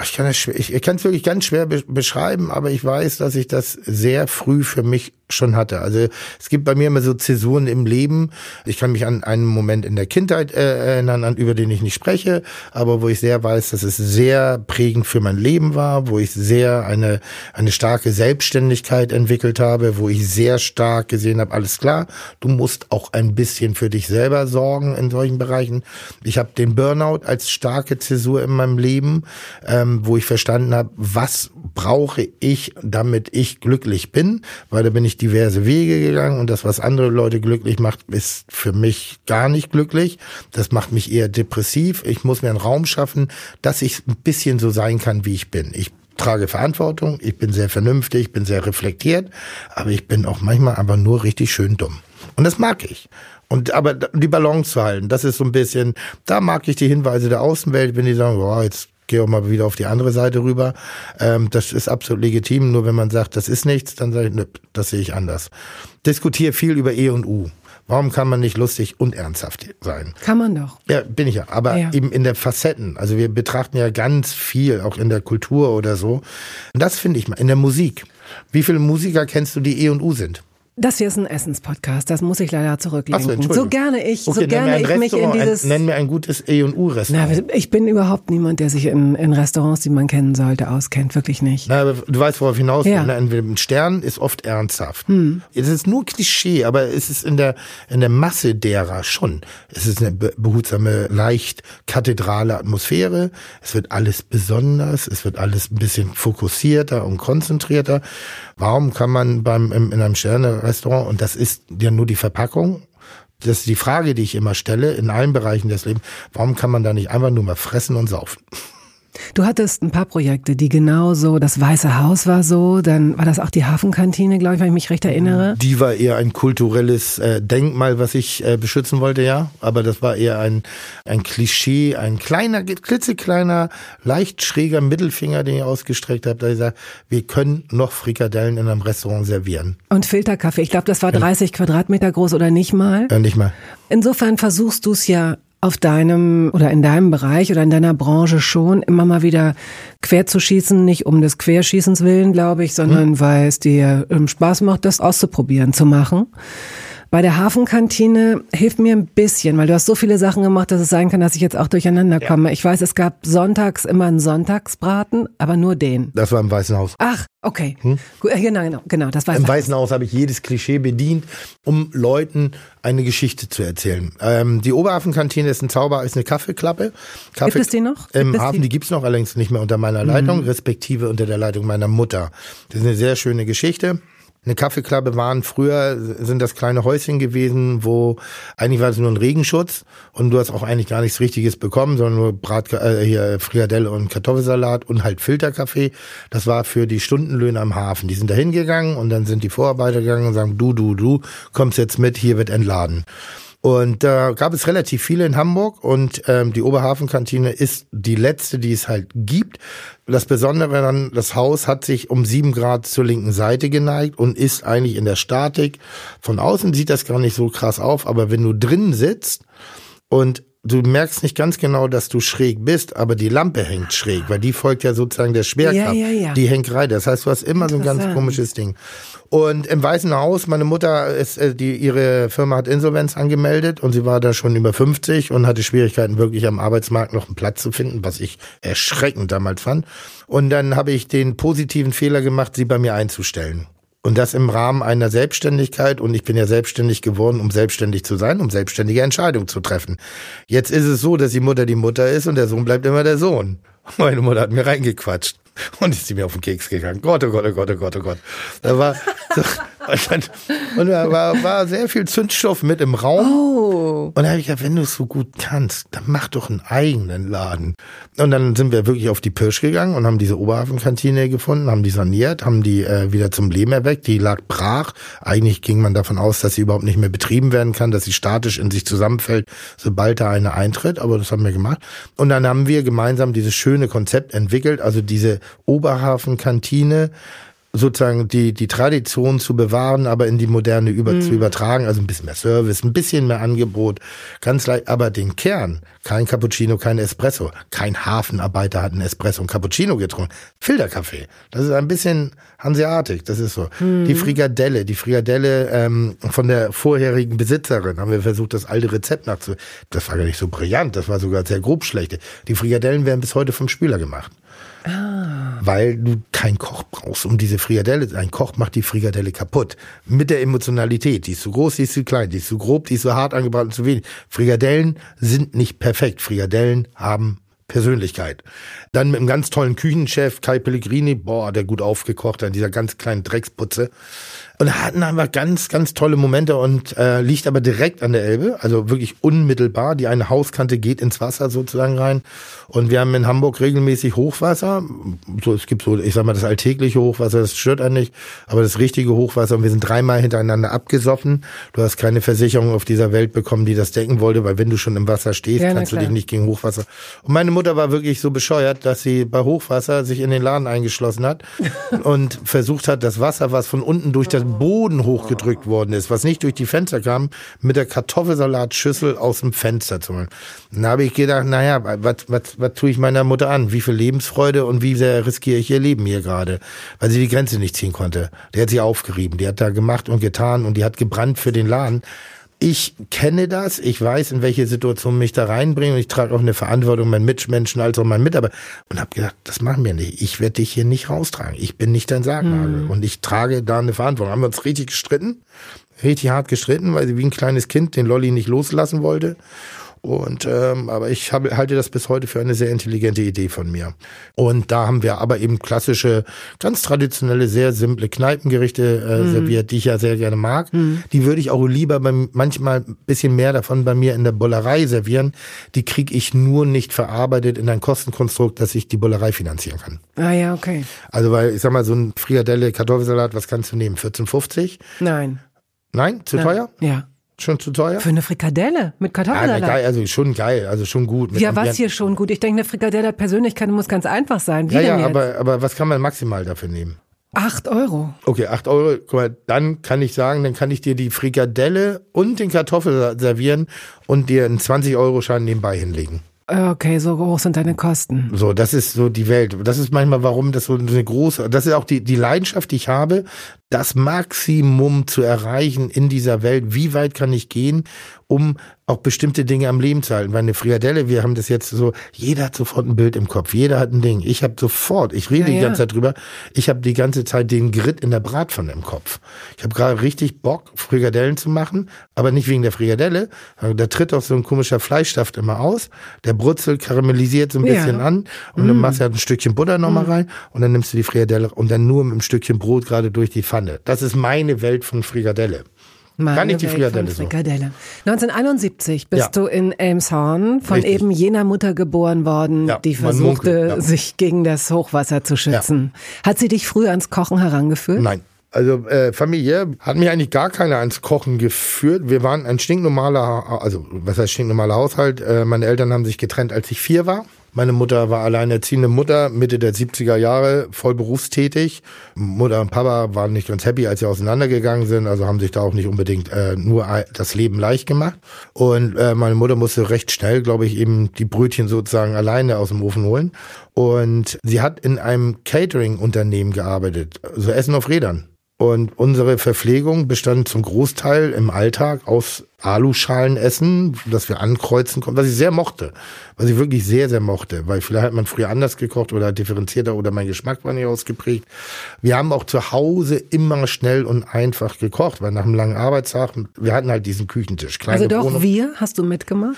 ich, kann es wirklich ganz schwer be beschreiben, aber ich weiß, dass ich das sehr früh für mich schon hatte. Also es gibt bei mir immer so Zäsuren im Leben. Ich kann mich an einen Moment in der Kindheit äh, erinnern, an über den ich nicht spreche, aber wo ich sehr weiß, dass es sehr prägend für mein Leben war, wo ich sehr eine eine starke Selbstständigkeit entwickelt habe, wo ich sehr stark gesehen habe, alles klar, du musst auch ein bisschen für dich selber sorgen in solchen Bereichen. Ich habe den Burnout als starke Zäsur in meinem Leben, ähm, wo ich verstanden habe, was brauche ich, damit ich glücklich bin, weil da bin ich diverse Wege gegangen und das, was andere Leute glücklich macht, ist für mich gar nicht glücklich. Das macht mich eher depressiv. Ich muss mir einen Raum schaffen, dass ich ein bisschen so sein kann, wie ich bin. Ich trage Verantwortung, ich bin sehr vernünftig, bin sehr reflektiert, aber ich bin auch manchmal einfach nur richtig schön dumm. Und das mag ich. Und aber die Balance zu halten, das ist so ein bisschen, da mag ich die Hinweise der Außenwelt, wenn die sagen, oh, jetzt geh auch mal wieder auf die andere Seite rüber. Ähm, das ist absolut legitim. Nur wenn man sagt, das ist nichts, dann sage ich, nö, das sehe ich anders. Diskutiere viel über E und U. Warum kann man nicht lustig und ernsthaft sein? Kann man doch. Ja, bin ich ja. Aber Ja. eben in der Facetten. Also wir betrachten ja ganz viel, auch in der Kultur oder so. Und das finde ich mal. In der Musik. Wie viele Musiker kennst du, die E und U sind? Das hier ist ein Essenspodcast, das muss ich leider so, zurücklegen. Entschuldigung. so gerne ich, so Okay, mir gerne ich mich in dieses. Ein, nenn mir ein gutes E und U Na, Restaurant. ich bin überhaupt niemand, der sich in, in Restaurants, die man kennen sollte, auskennt. Wirklich nicht. Na, du weißt, worauf hinaus. Ja. Hm. Ne? Ein Stern ist oft ernsthaft. Es ist nur Klischee, aber es ist in der, in der Masse derer schon. Es ist eine be- behutsame, leicht kathedrale Atmosphäre. Es wird alles besonders. Es wird alles ein bisschen fokussierter und konzentrierter. Warum kann man beim, im, in einem Sterne-Restaurant, und das ist ja nur die Verpackung, das ist die Frage, die ich immer stelle, in allen Bereichen des Lebens, warum kann man da nicht einfach nur mal fressen und saufen? Du hattest ein paar Projekte, die genau so, das Weiße Haus war so, dann war das auch die Hafenkantine, glaube ich, wenn ich mich recht erinnere. Die war eher ein kulturelles äh, Denkmal, was ich äh, beschützen wollte, ja. Aber das war eher ein, ein Klischee, ein kleiner, klitzekleiner, leicht schräger Mittelfinger, den ich ausgestreckt habe. Da ich sage, wir können noch Frikadellen in einem Restaurant servieren. Und Filterkaffee, ich glaube, das war 30 Quadratmeter groß oder nicht mal. Äh, nicht mal. Insofern versuchst du es ja auf deinem oder in deinem Bereich oder in deiner Branche schon immer mal wieder quer zu schießen, nicht um des Querschießens willen, glaube ich, sondern weil es dir ähm, Spaß macht, das auszuprobieren, zu machen. Bei der Hafenkantine hilft mir ein bisschen, weil du hast so viele Sachen gemacht, dass es sein kann, dass ich jetzt auch durcheinander komme. Ich weiß, es gab sonntags immer einen Sonntagsbraten, aber nur den. Das war im Weißen Haus. Ach, okay. Gut, äh, genau, genau, genau. Das war Im Weißen Haus habe ich jedes Klischee bedient, um Leuten eine Geschichte zu erzählen. Ähm, die Oberhafenkantine ist ein Zauber, ist eine Kaffeeklappe. Kaffee, Gibt es die noch? Im Gibt es Hafen, die? die gibt's noch, allerdings nicht mehr unter meiner Leitung, respektive unter der Leitung meiner Mutter. Das ist eine sehr schöne Geschichte. Eine Kaffeeklappe waren früher, sind das kleine Häuschen gewesen, wo eigentlich war es nur ein Regenschutz und du hast auch eigentlich gar nichts Richtiges bekommen, sondern nur Brat, äh, hier Frikadelle und Kartoffelsalat und halt Filterkaffee. Das war für die Stundenlöhne am Hafen. Die sind da hingegangen und dann sind die Vorarbeiter gegangen und sagen, du, du, du, kommst jetzt mit, hier wird entladen. Und da gab es relativ viele in Hamburg und ähm, die Oberhafenkantine ist die letzte, die es halt gibt. Das Besondere daran, das Haus hat sich um sieben Grad zur linken Seite geneigt und ist eigentlich in der Statik. Von außen sieht das gar nicht so krass auf, aber wenn du drin sitzt und du merkst nicht ganz genau, dass du schräg bist, aber die Lampe hängt schräg, weil die folgt ja sozusagen der Schwerkraft. Ja, ja, ja. Die hängt rein. Das heißt, du hast immer so ein ganz komisches Ding. Und im Weißen Haus, meine Mutter ist, äh, die, ihre Firma hat Insolvenz angemeldet und sie war da schon über 50 und hatte Schwierigkeiten, wirklich am Arbeitsmarkt noch einen Platz zu finden, was ich erschreckend damals fand. Und dann habe ich den positiven Fehler gemacht, sie bei mir einzustellen. Und das im Rahmen einer Selbstständigkeit. Und ich bin ja selbstständig geworden, um selbstständig zu sein, um selbstständige Entscheidungen zu treffen. Jetzt ist es so, dass die Mutter die Mutter ist und der Sohn bleibt immer der Sohn. Meine Mutter hat mir reingequatscht. Und ist sie mir auf den Keks gegangen. Gott, oh Gott, oh Gott, oh Gott, oh Gott. Da war, so, und, dann, und da war, war sehr viel Zündstoff mit im Raum. Oh. Und da habe ich gesagt, wenn du es so gut kannst, dann mach doch einen eigenen Laden. Und dann sind wir wirklich auf die Pirsch gegangen und haben diese Oberhafenkantine gefunden, haben die saniert, haben die äh, wieder zum Leben erweckt. Die lag brach. Eigentlich ging man davon aus, dass sie überhaupt nicht mehr betrieben werden kann, dass sie statisch in sich zusammenfällt, sobald da eine eintritt. Aber das haben wir gemacht. Und dann haben wir gemeinsam dieses schöne Konzept entwickelt, also diese Oberhafenkantine sozusagen die, die Tradition zu bewahren, aber in die moderne über, zu übertragen. Also ein bisschen mehr Service, ein bisschen mehr Angebot. Ganz leicht, aber den Kern, kein Cappuccino, kein Espresso. Kein Hafenarbeiter hat einen Espresso und Cappuccino getrunken. Filterkaffee. Das ist ein bisschen hanseatic, das ist so. Die Frikadelle, die Frikadelle ähm, von der vorherigen Besitzerin haben wir versucht, das alte Rezept nachzu... Das war gar nicht so brillant, das war sogar sehr grob schlechte. Die Frikadellen werden bis heute vom Spüler gemacht weil du keinen Koch brauchst, um diese Frikadelle. Ein Koch macht die Frikadelle kaputt. Mit der Emotionalität. Die ist zu groß, die ist zu klein, die ist zu grob, die ist zu hart angebraten, zu wenig. Frikadellen sind nicht perfekt. Frikadellen haben Persönlichkeit. Dann mit einem ganz tollen Küchenchef, Kai Pellegrini, boah, der gut aufgekocht hat, dieser ganz kleinen Drecksputze. Und hatten einfach ganz, ganz tolle Momente und äh, liegt aber direkt an der Elbe, also wirklich unmittelbar. Die eine Hauskante geht ins Wasser sozusagen rein. Und wir haben in Hamburg regelmäßig Hochwasser. So, es gibt so, ich sag mal, das alltägliche Hochwasser, das stört einen nicht, aber das richtige Hochwasser. Und wir sind dreimal hintereinander abgesoffen. Du hast keine Versicherung auf dieser Welt bekommen, die das decken wollte, weil wenn du schon im Wasser stehst, Ja, kannst du klar. dich nicht gegen Hochwasser. Und meine Mutter war wirklich so bescheuert, dass sie bei Hochwasser sich in den Laden eingeschlossen hat und versucht hat, das Wasser, was von unten durch den Boden hochgedrückt worden ist, was nicht durch die Fenster kam, mit der Kartoffelsalatschüssel aus dem Fenster zu holen. Dann habe ich gedacht, naja, was, was, was tue ich meiner Mutter an? Wie viel Lebensfreude und wie sehr riskiere ich ihr Leben hier gerade? Weil sie die Grenze nicht ziehen konnte. Die hat sie aufgerieben, die hat da gemacht und getan und die hat gebrannt für den Laden. Ich kenne das, ich weiß, in welche Situation mich da reinbringen und ich trage auch eine Verantwortung meinen Mitmenschen als auch meinen Mitarbeiter und habe gedacht, das machen wir nicht. Ich werde dich hier nicht raustragen. Ich bin nicht dein Sargnagel und ich trage da eine Verantwortung. Haben wir uns richtig gestritten, richtig hart gestritten, weil sie wie ein kleines Kind den Lolli nicht loslassen wollte. Und ähm, aber ich habe, halte das bis heute für eine sehr intelligente Idee von mir. Und da haben wir aber eben klassische, ganz traditionelle, sehr simple Kneipengerichte äh, serviert, die ich ja sehr gerne mag. Die würde ich auch lieber beim, manchmal ein bisschen mehr davon bei mir in der Bollerei servieren. Die kriege ich nur nicht verarbeitet in ein Kostenkonstrukt, dass ich die Bollerei finanzieren kann. Ah ja, okay. Also weil ich sag mal so ein Frikadelle, Kartoffelsalat, was kannst du nehmen? 14,50? Nein. Nein, zu Nein. teuer? Ja. Schon zu teuer? Für eine Frikadelle mit Ja, na, Kartoffelsalat. geil, also schon geil, also schon gut. Mit Ja, was hier schon gut. Ich denke, eine Frikadelle hat Persönlichkeit muss ganz einfach sein. Wie Ja, ja, jetzt? aber, aber was kann man maximal dafür nehmen? Acht Euro. Okay, acht Euro. Guck mal, dann kann ich sagen, dann kann ich dir die Frikadelle und den Kartoffel servieren und dir einen 20-Euro-Schein nebenbei hinlegen. Okay, so hoch sind deine Kosten. So, das ist so die Welt. Das ist manchmal, warum das so eine große, das ist auch die, die Leidenschaft, die ich habe, das Maximum zu erreichen in dieser Welt. Wie weit kann ich gehen, um auch bestimmte Dinge am Leben zu halten. Weil eine Friadelle, wir haben das jetzt so, jeder hat sofort ein Bild im Kopf, jeder hat ein Ding. Ich habe sofort, ich rede ja, die ganze ja. Zeit drüber, ich habe die ganze Zeit den Grit in der Bratpfanne im Kopf. Ich habe gerade richtig Bock, Frikadellen zu machen, aber nicht wegen der Frikadelle. Da tritt auch so ein komischer Fleischsaft immer aus, der brutzelt, karamellisiert so ein bisschen ja. an und mm. dann machst du halt ein Stückchen Butter nochmal mm. rein und dann nimmst du die Frikadelle und dann nur mit einem Stückchen Brot gerade durch die Pfanne. Das ist meine Welt von Frikadelle. Meine Kann ich die Frikadelle so. Frikadelle. 1971 bist ja. du in Elmshorn von Richtig. eben jener Mutter geboren worden, ja, die versuchte, ja. sich gegen das Hochwasser zu schützen. Hat sie dich früh ans Kochen herangeführt? Nein. Also äh, Familie hat mich eigentlich gar keiner ans Kochen geführt. Wir waren ein stinknormaler, also was heißt stinknormaler Haushalt. Äh, meine Eltern haben sich getrennt, als ich vier war. Meine Mutter war alleinerziehende Mutter, Mitte der 70er Jahre, voll berufstätig. Mutter und Papa waren nicht ganz happy, als sie auseinandergegangen sind, also haben sich da auch nicht unbedingt äh, nur das Leben leicht gemacht. Und äh, meine Mutter musste recht schnell, glaube ich, eben die Brötchen sozusagen alleine aus dem Ofen holen. Und sie hat in einem Catering-Unternehmen gearbeitet, so also Essen auf Rädern. Und unsere Verpflegung bestand zum Großteil im Alltag aus Aluschalenessen, das wir ankreuzen konnten, was ich sehr mochte, was ich wirklich sehr, sehr mochte, weil vielleicht hat man früher anders gekocht oder differenzierter oder mein Geschmack war nicht ausgeprägt. Wir haben auch zu Hause immer schnell und einfach gekocht, weil nach einem langen Arbeitstag, wir hatten halt diesen Küchentisch. also doch, Wohnung. wir, hast du mitgemacht?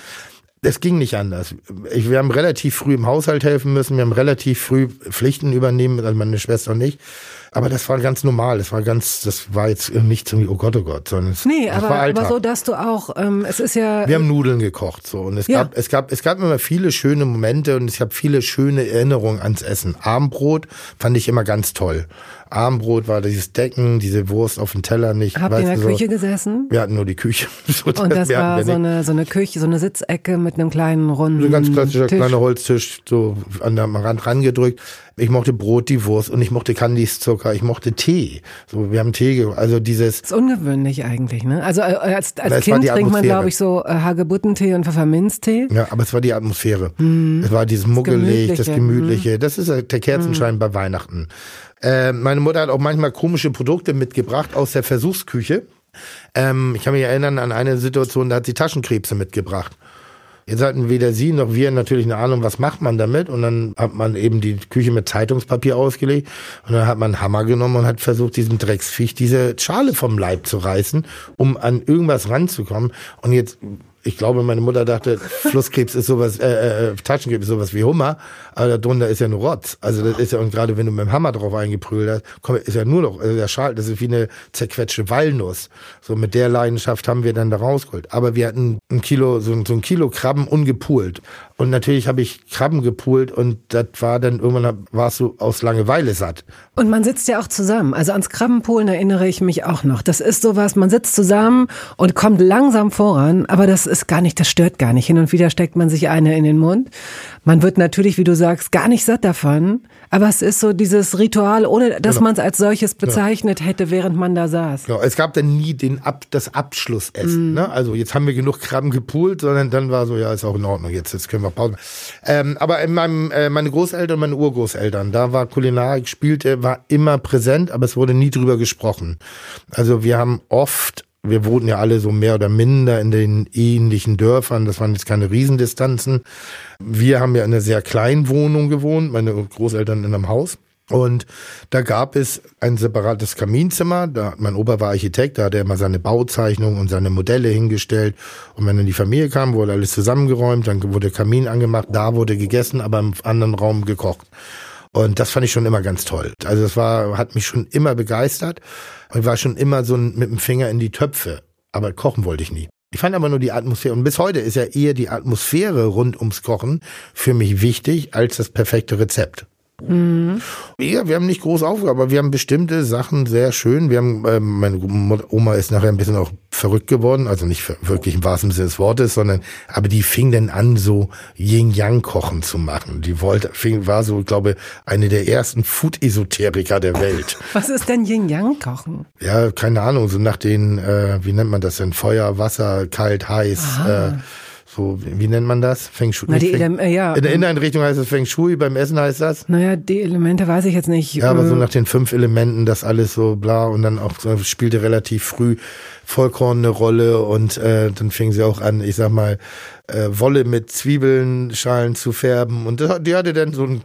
Es ging nicht anders. Ich, wir haben relativ früh im Haushalt helfen müssen, wir haben relativ früh Pflichten übernehmen, also meine Schwester und ich. Aber das war ganz normal. Das war ganz, das war jetzt nicht so wie, oh Gott, oh Gott, sondern es, nee, aber, war aber so, dass du auch, ähm, es ist ja. Wir haben Nudeln gekocht, so. Und es ja. gab, es gab, es gab immer viele schöne Momente und ich habe viele schöne Erinnerungen ans Essen. Abendbrot fand ich immer ganz toll. Abendbrot war dieses Decken, diese Wurst auf dem Teller nicht. Habt ihr in der so. Küche gesessen? Wir hatten nur die Küche. So, und das war so eine, so eine Küche, so eine Sitzecke mit einem kleinen runden So ein ganz klassischer Tisch. kleiner Holztisch, so an der Rand rangedrückt. Ich mochte Brot, die Wurst und ich mochte Kandiszucker, ich mochte Tee. So, wir haben Tee, also dieses. Das ist ungewöhnlich eigentlich, ne? Also äh, als, als Kind trinkt man, glaube ich, so äh, Hagebuttentee und Pfefferminztee. Ja, aber es war die Atmosphäre. Hm. Es war dieses Muggelig, das Gemütliche. Das, Gemütliche. Hm. das ist der Kerzenschein hm. bei Weihnachten. Äh, meine Mutter hat auch manchmal komische Produkte mitgebracht aus der Versuchsküche. Ähm, ich kann mich erinnern an eine Situation, da hat sie Taschenkrebse mitgebracht. Jetzt hatten weder sie noch wir natürlich eine Ahnung, was macht man damit. Und dann hat man eben die Küche mit Zeitungspapier ausgelegt. Und dann hat man einen Hammer genommen und hat versucht, diesem Drecksviech diese Schale vom Leib zu reißen, um an irgendwas ranzukommen. Und jetzt ich glaube, meine Mutter dachte, Flusskrebs ist sowas, äh, äh, Taschenkrebs ist sowas wie Hummer, aber darunter ist ja nur Rotz. Also das ist ja, und gerade wenn du mit dem Hammer drauf eingeprügelt hast, komm, ist ja nur noch, also der Schal, das ist wie eine zerquetschte Walnuss. So mit der Leidenschaft haben wir dann da rausgeholt. Aber wir hatten ein Kilo, so, so ein Kilo Krabben ungepult. Und natürlich habe ich Krabben gepult und das war dann irgendwann warst du aus Langeweile satt. Und man sitzt ja auch zusammen. Also ans Krabbenpolen erinnere ich mich auch noch. Das ist sowas, man sitzt zusammen und kommt langsam voran, aber das ist gar nicht, das stört gar nicht. Hin und wieder steckt man sich eine in den Mund. Man wird natürlich, wie du sagst, gar nicht satt davon. Aber es ist so dieses Ritual, ohne dass genau. man es als solches bezeichnet genau. hätte, während man da saß. Genau. Es gab dann nie den Ab, das Abschlussessen. Mm. Ne? Also jetzt haben wir genug Krabben gepult, sondern dann war so, ja, ist auch in Ordnung, jetzt, jetzt können wir Pause. Ähm, aber in meinem, äh, meine Großeltern meine Urgroßeltern, da war Kulinarik, spielte, war immer präsent, aber es wurde nie drüber gesprochen. Also wir haben oft wir wohnten ja alle so mehr oder minder in den ähnlichen Dörfern. Das waren jetzt keine Riesendistanzen. Wir haben ja in einer sehr kleinen Wohnung gewohnt, meine Großeltern in einem Haus. Und da gab es ein separates Kaminzimmer. Da, mein Opa war Architekt, da hat er immer seine Bauzeichnungen und seine Modelle hingestellt. Und wenn dann die Familie kam, wurde alles zusammengeräumt, dann wurde Kamin angemacht, da wurde gegessen, aber im anderen Raum gekocht. Und das fand ich schon immer ganz toll. Also das war, hat mich schon immer begeistert. Und war schon immer so mit dem Finger in die Töpfe. Aber kochen wollte ich nie. Ich fand aber nur die Atmosphäre. Und bis heute ist ja eher die Atmosphäre rund ums Kochen für mich wichtig als das perfekte Rezept. Mhm. Ja, wir haben nicht groß Aufgaben, aber wir haben bestimmte Sachen sehr schön. Wir haben, äh, meine Oma ist nachher ein bisschen auch verrückt geworden, also nicht wirklich im wahrsten Sinne des Wortes, sondern, aber die fing dann an, so Yin-Yang-Kochen zu machen. Die wollte, fing, war so, glaube eine der ersten Food-Esoteriker der Welt. Was ist denn Yin-Yang-Kochen? Ja, keine Ahnung, so nach den, äh, wie nennt man das denn? Feuer, Wasser, kalt, heiß, äh, So, wie nennt man das? Feng Shui. Na, die Feng, äh, ja. In der Inneneinrichtung heißt es Feng Shui, beim Essen heißt das? Naja, die Elemente weiß ich jetzt nicht. Ja, aber so nach den fünf Elementen, das alles so bla und dann auch so, spielte relativ früh Vollkorn eine Rolle und äh, dann fing sie auch an, ich sag mal, äh, Wolle mit Zwiebeln, Schalen zu färben und die hatte dann so, ein,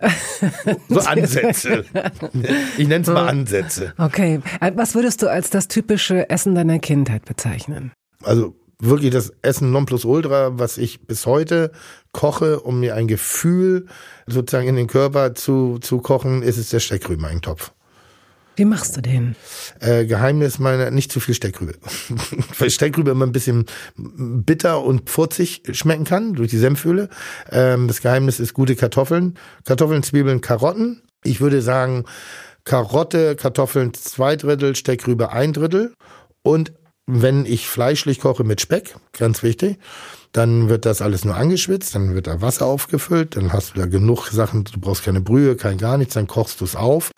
so Ansätze. Ich nenne es mal Ansätze. Okay, äh, was würdest du als das typische Essen deiner Kindheit bezeichnen? Also wirklich das Essen Nonplusultra, was ich bis heute koche, um mir ein Gefühl sozusagen in den Körper zu, zu kochen, ist es der Steckrübeneintopf. Wie machst du den? Äh, Geheimnis meiner, nicht zu viel Steckrübe. Weil Steckrübe immer ein bisschen bitter und pfurzig schmecken kann durch die Senföle. Ähm, das Geheimnis ist gute Kartoffeln. Kartoffeln, Zwiebeln, Karotten. Ich würde sagen, Karotte, Kartoffeln zwei Drittel, Steckrübe ein Drittel und wenn ich fleischlich koche mit Speck, ganz wichtig, dann wird das alles nur angeschwitzt, dann wird da Wasser aufgefüllt, dann hast du da genug Sachen, du brauchst keine Brühe, kein gar nichts, dann kochst du es auf.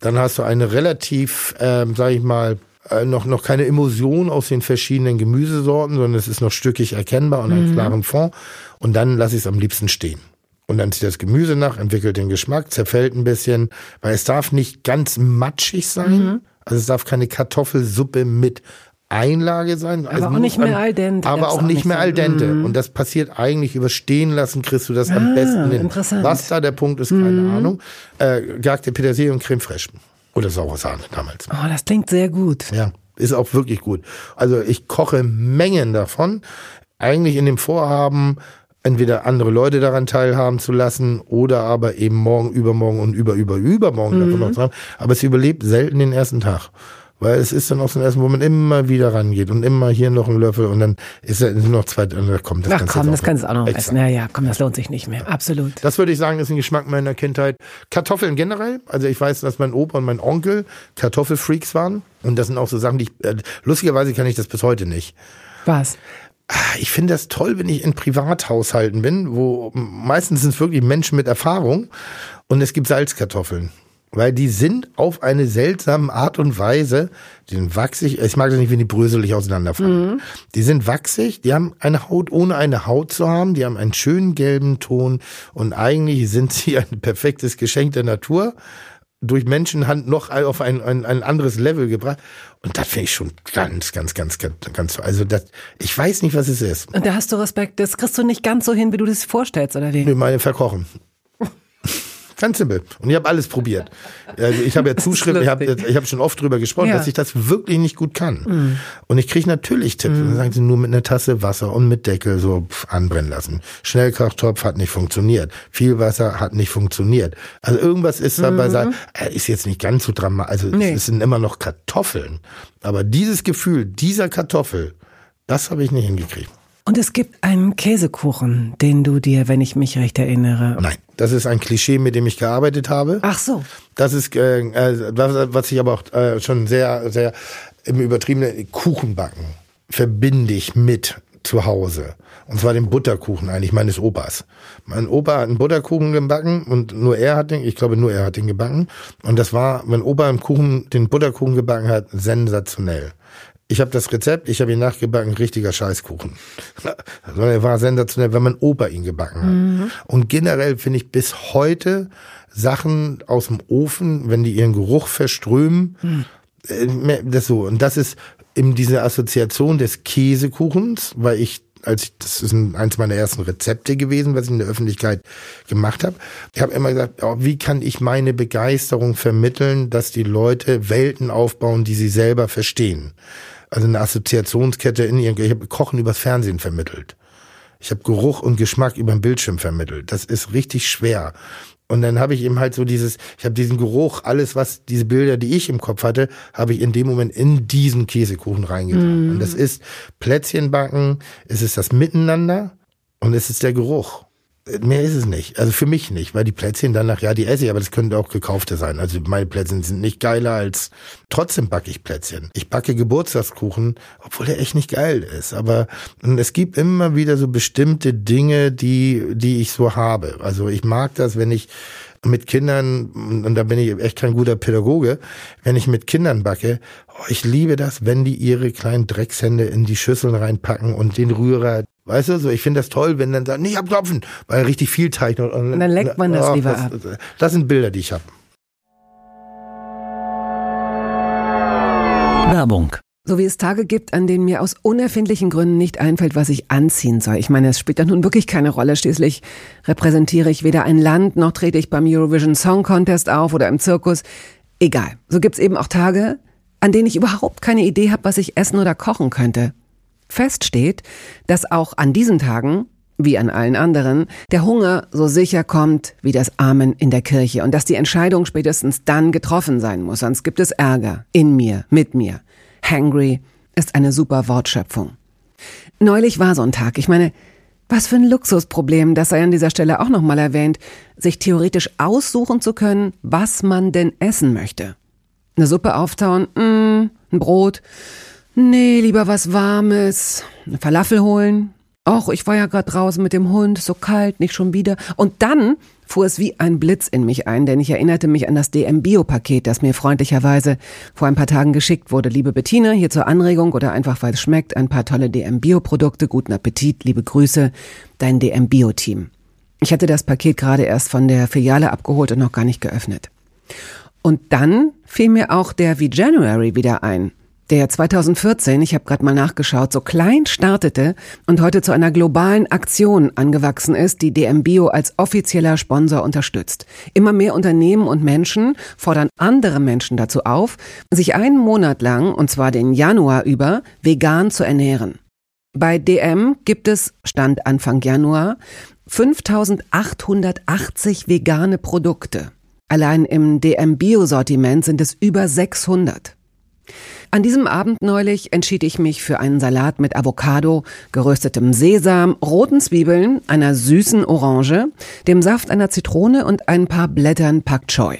Dann hast du eine relativ, ähm, sag ich mal, äh, noch, noch keine Emulsion aus den verschiedenen Gemüsesorten, sondern es ist noch stückig erkennbar und einen mhm. klaren Fond. Und dann lasse ich es am liebsten stehen. Und dann zieht das Gemüse nach, entwickelt den Geschmack, zerfällt ein bisschen, weil es darf nicht ganz matschig sein. Mhm. Also es darf keine Kartoffelsuppe mit Einlage sein. Aber also auch nicht mehr al dente. Aber auch, auch nicht mehr al dente. Mm. Und das passiert eigentlich überstehen lassen, kriegst du das ah, am besten hin. Interessant. Was da der Punkt ist, keine mm. Ahnung. Äh, gehackte Petersilie und Creme fraiche. Oder saure Sahne damals. Oh, das klingt sehr gut. Ja, ist auch wirklich gut. Also ich koche Mengen davon. Eigentlich in dem Vorhaben, entweder andere Leute daran teilhaben zu lassen oder aber eben morgen, übermorgen und über, über, übermorgen mm. davon noch zu haben. Aber es überlebt selten den ersten Tag. Weil es ist dann auch so ein Essen, wo man immer wieder rangeht und immer hier noch ein Löffel und dann ist er nur noch zwei, und dann kommt das Ach komm, das kannst du auch noch extra. essen. Ja, ja, komm, das lohnt sich nicht mehr. Absolut. Das würde ich sagen, ist ein Geschmack meiner Kindheit. Kartoffeln generell. Also ich weiß, dass mein Opa und mein Onkel Kartoffelfreaks waren. Und das sind auch so Sachen, die ich, äh, lustigerweise kann ich das bis heute nicht. Was? Ah, ich finde das toll, wenn ich in Privathaushalten bin, wo meistens sind es wirklich Menschen mit Erfahrung und es gibt Salzkartoffeln weil die sind auf eine seltsame Art und Weise, die sind wachsig, ich mag das nicht, wenn die bröselig auseinanderfallen. Mhm. Die sind wachsig, die haben eine Haut, ohne eine Haut zu haben, die haben einen schönen gelben Ton und eigentlich sind sie ein perfektes Geschenk der Natur, durch Menschenhand noch auf ein, ein, ein anderes Level gebracht. Und das finde ich schon ganz, ganz, ganz, ganz, ganz, also das, ich weiß nicht, was es ist. Und da hast du Respekt, das kriegst du nicht ganz so hin, wie du das vorstellst, oder wie? Nee, meine verkochen. Ganz simpel. Und ich habe alles probiert. Also ich habe ja Zuschriften, ich habe ich hab schon oft drüber gesprochen, ja. dass ich das wirklich nicht gut kann. Mhm. Und ich kriege natürlich Tipps. Mhm. Dann sagen sie nur mit einer Tasse Wasser und mit Deckel so pff, anbrennen lassen. Schnellkochtopf hat nicht funktioniert. Viel Wasser hat nicht funktioniert. Also irgendwas ist dabei, mhm. äh, ist jetzt nicht ganz so dramatisch. Also nee. es sind immer noch Kartoffeln. Aber dieses Gefühl dieser Kartoffel, das habe ich nicht hingekriegt. Und es gibt einen Käsekuchen, den du dir, wenn ich mich recht erinnere. Nein, das ist ein Klischee, mit dem ich gearbeitet habe. Ach so. Das ist, äh, äh was, was ich aber auch äh, schon sehr, sehr im übertriebenen Kuchenbacken verbinde ich mit zu Hause. Und zwar den Butterkuchen eigentlich meines Opas. Mein Opa hat einen Butterkuchen gebacken und nur er hat den, ich glaube nur er hat den gebacken. Und das war, wenn Opa einen Kuchen, den Butterkuchen gebacken hat, sensationell. Ich habe das Rezept, ich habe ihn nachgebacken, richtiger Scheißkuchen. er war sensationell, wenn mein Opa ihn gebacken hat. Mhm. Und generell finde ich bis heute Sachen aus dem Ofen, wenn die ihren Geruch verströmen, mhm. das so. Und das ist eben diese Assoziation des Käsekuchens, weil ich als ich, das ist ein, eins meiner ersten Rezepte gewesen, was ich in der Öffentlichkeit gemacht habe. Ich habe immer gesagt, oh, wie kann ich meine Begeisterung vermitteln, dass die Leute Welten aufbauen, die sie selber verstehen also eine Assoziationskette in ihren, ich habe Kochen übers Fernsehen vermittelt. Ich habe Geruch und Geschmack über den Bildschirm vermittelt. Das ist richtig schwer. Und dann habe ich eben halt so dieses, ich habe diesen Geruch, alles was, diese Bilder, die ich im Kopf hatte, habe ich in dem Moment in diesen Käsekuchen reingetan. Mm. Und das ist Plätzchen backen, es ist das Miteinander und es ist der Geruch. Mehr ist es nicht. Also für mich nicht, weil die Plätzchen danach, ja, die esse ich, aber das könnte auch gekaufte sein. Also meine Plätzchen sind nicht geiler als, trotzdem backe ich Plätzchen. Ich backe Geburtstagskuchen, obwohl der echt nicht geil ist. Aber es gibt immer wieder so bestimmte Dinge, die, die ich so habe. Also ich mag das, wenn ich mit Kindern, und da bin ich echt kein guter Pädagoge, wenn ich mit Kindern backe, oh, ich liebe das, wenn die ihre kleinen Dreckshände in die Schüsseln reinpacken und den Rührer Weißt du, so ich finde das toll, wenn dann sagt, nee, ich hab Tropfen, weil richtig viel Teig und, und dann leckt man das oh, lieber das, ab. Das sind Bilder, die ich habe. Werbung. So wie es Tage gibt, an denen mir aus unerfindlichen Gründen nicht einfällt, was ich anziehen soll. Ich meine, es spielt ja nun wirklich keine Rolle. Schließlich repräsentiere ich weder ein Land, noch trete ich beim Eurovision Song Contest auf oder im Zirkus. Egal. So gibt's eben auch Tage, an denen ich überhaupt keine Idee habe, was ich essen oder kochen könnte. Fest steht, dass auch an diesen Tagen, wie an allen anderen, der Hunger so sicher kommt wie das Amen in der Kirche und dass die Entscheidung spätestens dann getroffen sein muss, sonst gibt es Ärger in mir, mit mir. Hangry ist eine super Wortschöpfung. Neulich war so ein Tag. Ich meine, was für ein Luxusproblem, das sei an dieser Stelle auch nochmal erwähnt, sich theoretisch aussuchen zu können, was man denn essen möchte. Eine Suppe auftauen, mm, ein Brot, Nee, lieber was Warmes. Eine Falafel holen. Och, ich war ja gerade draußen mit dem Hund, so kalt, nicht schon wieder. Und dann fuhr es wie ein Blitz in mich ein, denn ich erinnerte mich an das DM-Bio-Paket, das mir freundlicherweise vor ein paar Tagen geschickt wurde. Liebe Bettina, hier zur Anregung oder einfach weil es schmeckt, ein paar tolle DM-Bio-Produkte. Guten Appetit, liebe Grüße, dein DM-Bio-Team. Ich hatte das Paket gerade erst von der Filiale abgeholt und noch gar nicht geöffnet. Und dann fiel mir auch der V-January wieder ein der 2014, ich habe gerade mal nachgeschaut, so klein startete und heute zu einer globalen Aktion angewachsen ist, die DM Bio als offizieller Sponsor unterstützt. Immer mehr Unternehmen und Menschen fordern andere Menschen dazu auf, sich einen Monat lang, und zwar den Januar über, vegan zu ernähren. Bei DM gibt es, Stand Anfang Januar, 5880 vegane Produkte. Allein im DM Bio Sortiment sind es über 600. An diesem Abend neulich entschied ich mich für einen Salat mit Avocado, geröstetem Sesam, roten Zwiebeln, einer süßen Orange, dem Saft einer Zitrone und ein paar Blättern Pak Choi.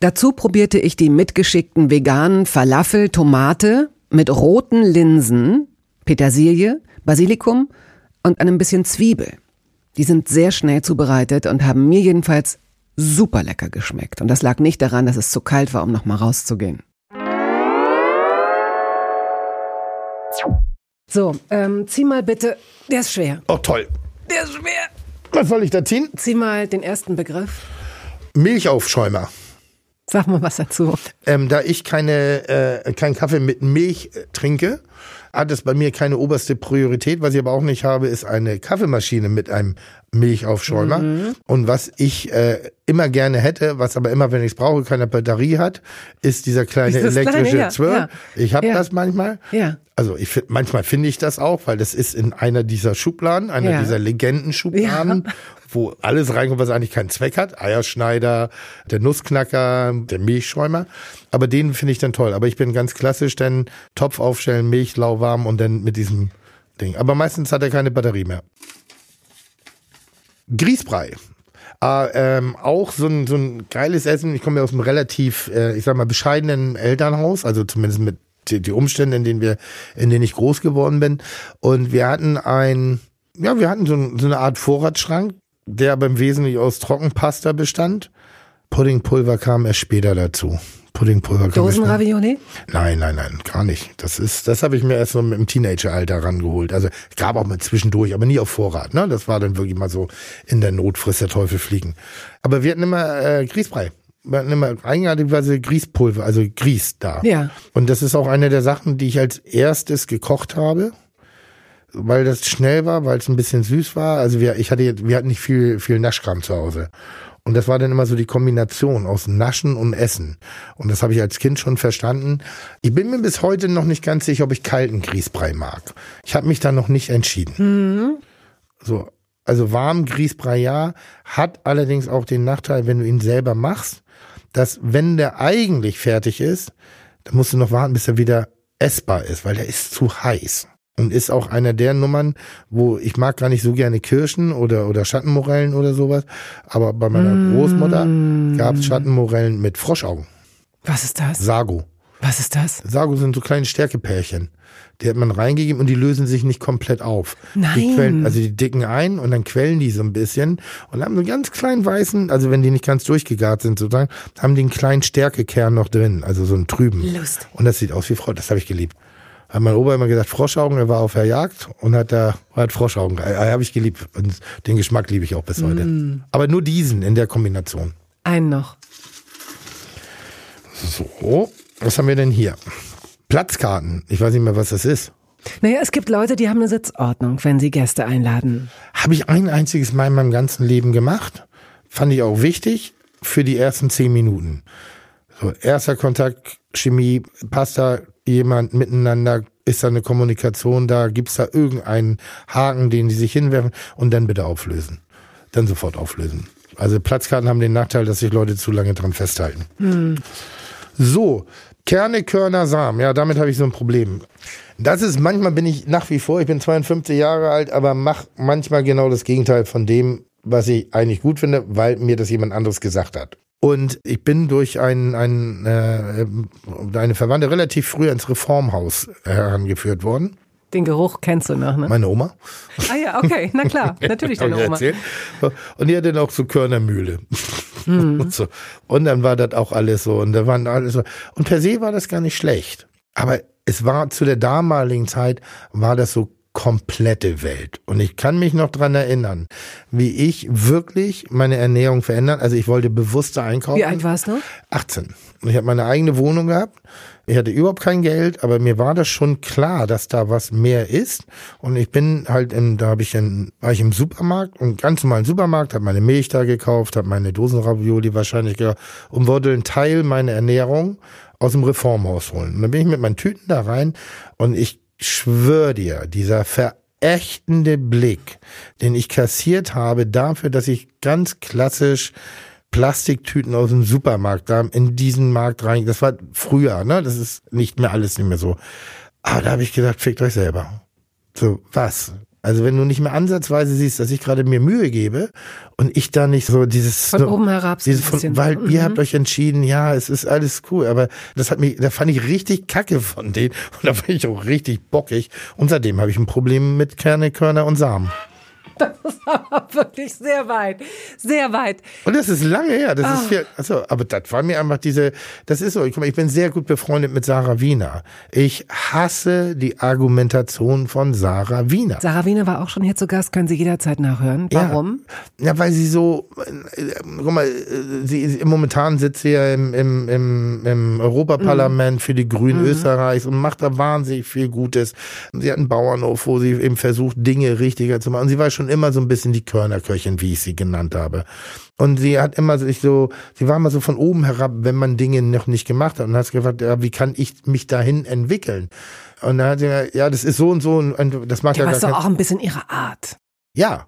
Dazu probierte ich die mitgeschickten veganen Falafel Tomate mit roten Linsen, Petersilie, Basilikum und einem bisschen Zwiebel. Die sind sehr schnell zubereitet und haben mir jedenfalls super lecker geschmeckt. Und das lag nicht daran, dass es zu kalt war, um nochmal rauszugehen. So, ähm, zieh mal bitte. Der ist schwer. Oh, toll. Der ist schwer. Was soll ich da ziehen? Zieh mal den ersten Begriff. Milchaufschäumer. Sag mal was dazu. Ähm, da ich keine, äh, keinen Kaffee mit Milch äh, trinke, hat es bei mir keine oberste Priorität. Was ich aber auch nicht habe, ist eine Kaffeemaschine mit einem Milchaufschäumer. Mhm. Und was ich äh, immer gerne hätte, was aber immer, wenn ich es brauche, keine Batterie hat, ist dieser kleine ist elektrische kleine, ja, Zwirr. Ja. Ich habe ja. das manchmal. Ja. Also ich manchmal finde ich das auch, weil das ist in einer dieser Schubladen, einer dieser Legendenschubladen. Wo alles reinkommt, was eigentlich keinen Zweck hat. Eierschneider, der Nussknacker, der Milchschäumer. Aber den finde ich dann toll. Aber ich bin ganz klassisch, dann Topf aufstellen, Milch lauwarm und dann mit diesem Ding. Aber meistens hat er keine Batterie mehr. Grießbrei. Äh, ähm, auch so ein, so ein geiles Essen. Ich komme ja aus einem relativ, äh, ich sag mal, bescheidenen Elternhaus, also zumindest mit die, die Umstände, in denen wir, in denen ich groß geworden bin. Und wir hatten ein, ja, wir hatten so, so eine Art Vorratsschrank, der aber im Wesentlichen aus Trockenpasta bestand. Puddingpulver kam erst später dazu. Puddingpulver. Dosenravioli? Nein, nein, nein, gar nicht. Das ist, das habe ich mir erst so im Teenageralter rangeholt. Also gab auch mal zwischendurch, aber nie auf Vorrat. Ne, das war dann wirklich mal so in der Not frisst der Teufel fliegen. Aber wir hatten immer äh, Grießbrei. Wir hatten immer eigenartigerweise Grießpulver, also Grieß da. Ja. Und das ist auch eine der Sachen, die ich als erstes gekocht habe weil das schnell war, weil es ein bisschen süß war. Also wir, ich hatte, wir hatten nicht viel, viel Naschkram zu Hause. Und das war dann immer so die Kombination aus Naschen und Essen. Und das habe ich als Kind schon verstanden. Ich bin mir bis heute noch nicht ganz sicher, ob ich kalten Grießbrei mag. Ich habe mich da noch nicht entschieden. Mhm. So, also warm Grießbrei ja, hat allerdings auch den Nachteil, wenn du ihn selber machst, dass wenn der eigentlich fertig ist, dann musst du noch warten, bis er wieder essbar ist, weil der ist zu heiß und ist auch einer der Nummern, wo ich mag gar nicht so gerne Kirschen oder oder Schattenmorellen oder sowas, aber bei meiner mm. Großmutter gab es Schattenmorellen mit Froschaugen. Was ist das? Sago. Was ist das? Sago sind so kleine Stärkepärchen. Die hat man reingegeben und die lösen sich nicht komplett auf. Nein. Die quellen, also die dicken ein und dann quellen die so ein bisschen und haben so einen ganz kleinen weißen, also wenn die nicht ganz durchgegart sind sozusagen, haben die einen kleinen Stärkekern noch drin, also so einen trüben. Lust. Und das sieht aus wie Frau, das habe ich geliebt. Hat mein Opa immer gesagt, Froschaugen, er war auf der Jagd und hat da hat Froschaugen. Habe ich geliebt. Und den Geschmack liebe ich auch bis heute. Mm. Aber nur diesen in der Kombination. Einen noch. So, was haben wir denn hier? Platzkarten. Ich weiß nicht mehr, was das ist. Naja, es gibt Leute, die haben eine Sitzordnung, wenn sie Gäste einladen. Habe ich ein einziges Mal in meinem ganzen Leben gemacht. Fand ich auch wichtig für die ersten zehn Minuten. So, erster Kontakt, Chemie, passt da jemand miteinander, ist da eine Kommunikation da, gibt's da irgendeinen Haken, den die sich hinwerfen und dann bitte auflösen. Dann sofort auflösen. Also Platzkarten haben den Nachteil, dass sich Leute zu lange dran festhalten. Hm. So, Kerne, Körner, Samen. Ja, damit habe ich so ein Problem. Das ist, manchmal bin ich nach wie vor, ich bin 52 Jahre alt, aber mache manchmal genau das Gegenteil von dem, was ich eigentlich gut finde, weil mir das jemand anderes gesagt hat. Und ich bin durch ein, ein, äh, eine Verwandte relativ früh ins Reformhaus herangeführt worden. Den Geruch kennst du noch, ne? Meine Oma. Ah ja, okay, na klar, natürlich deine Oma. Und die hatte dann auch so Körnermühle. Mhm. Und, so. und dann war das auch alles so. Und da waren alles so. Und per se war das gar nicht schlecht. Aber es war zu der damaligen Zeit, war das so komplette Welt. Und ich kann mich noch dran erinnern, wie ich wirklich meine Ernährung verändern. Also ich wollte bewusster einkaufen. Wie alt warst du? 18. Und ich habe meine eigene Wohnung gehabt. Ich hatte überhaupt kein Geld, aber mir war das schon klar, dass da was mehr ist. Und ich bin halt im, da habe ich in, war ich im Supermarkt und ganz normalen Supermarkt, habe meine Milch da gekauft, habe meine Dosenravioli wahrscheinlich gekauft und wollte einen Teil meiner Ernährung aus dem Reformhaus holen. Und dann bin ich mit meinen Tüten da rein und ich schwör dir, dieser verächtende Blick, den ich kassiert habe dafür, dass ich ganz klassisch Plastiktüten aus dem Supermarkt da in diesen Markt rein, das war früher, ne? Das ist nicht mehr alles nicht mehr so. Aber da habe ich gesagt, fickt euch selber. So, was? Also wenn du nicht mehr ansatzweise siehst, dass ich gerade mir Mühe gebe und ich da nicht so dieses von oben herab, dieses von, weil mhm. ihr habt euch entschieden, ja, es ist alles cool, aber das hat mich, da fand ich richtig Kacke von denen und da war ich auch richtig bockig und seitdem habe ich ein Problem mit Kerne, Körner und Samen. Das ist aber wirklich sehr weit. Sehr weit. Und das ist lange her. Das oh. ist viel, also, aber das war mir einfach diese, das ist so, ich, ich bin sehr gut befreundet mit Sarah Wiener. Ich hasse die Argumentation von Sarah Wiener. Sarah Wiener war auch schon hier zu Gast, können Sie jederzeit nachhören. Warum? Ja, ja weil sie so, äh, guck mal, sie, momentan sitzt sie ja im, im, im, im Europaparlament mhm. für die Grünen mhm. Österreichs und macht da wahnsinnig viel Gutes. Sie hat einen Bauernhof, wo sie eben versucht, Dinge richtiger zu machen. Und sie war schon schon immer so ein bisschen die Körnerköchin, wie ich sie genannt habe. Und sie hat immer sich so, sie war immer so von oben herab, wenn man Dinge noch nicht gemacht hat und hat gefragt, ja, wie kann ich mich dahin entwickeln? Und dann hat sie gesagt, ja, das ist so und so und das macht ja, ja gar doch auch ein bisschen ihre Art. Ja,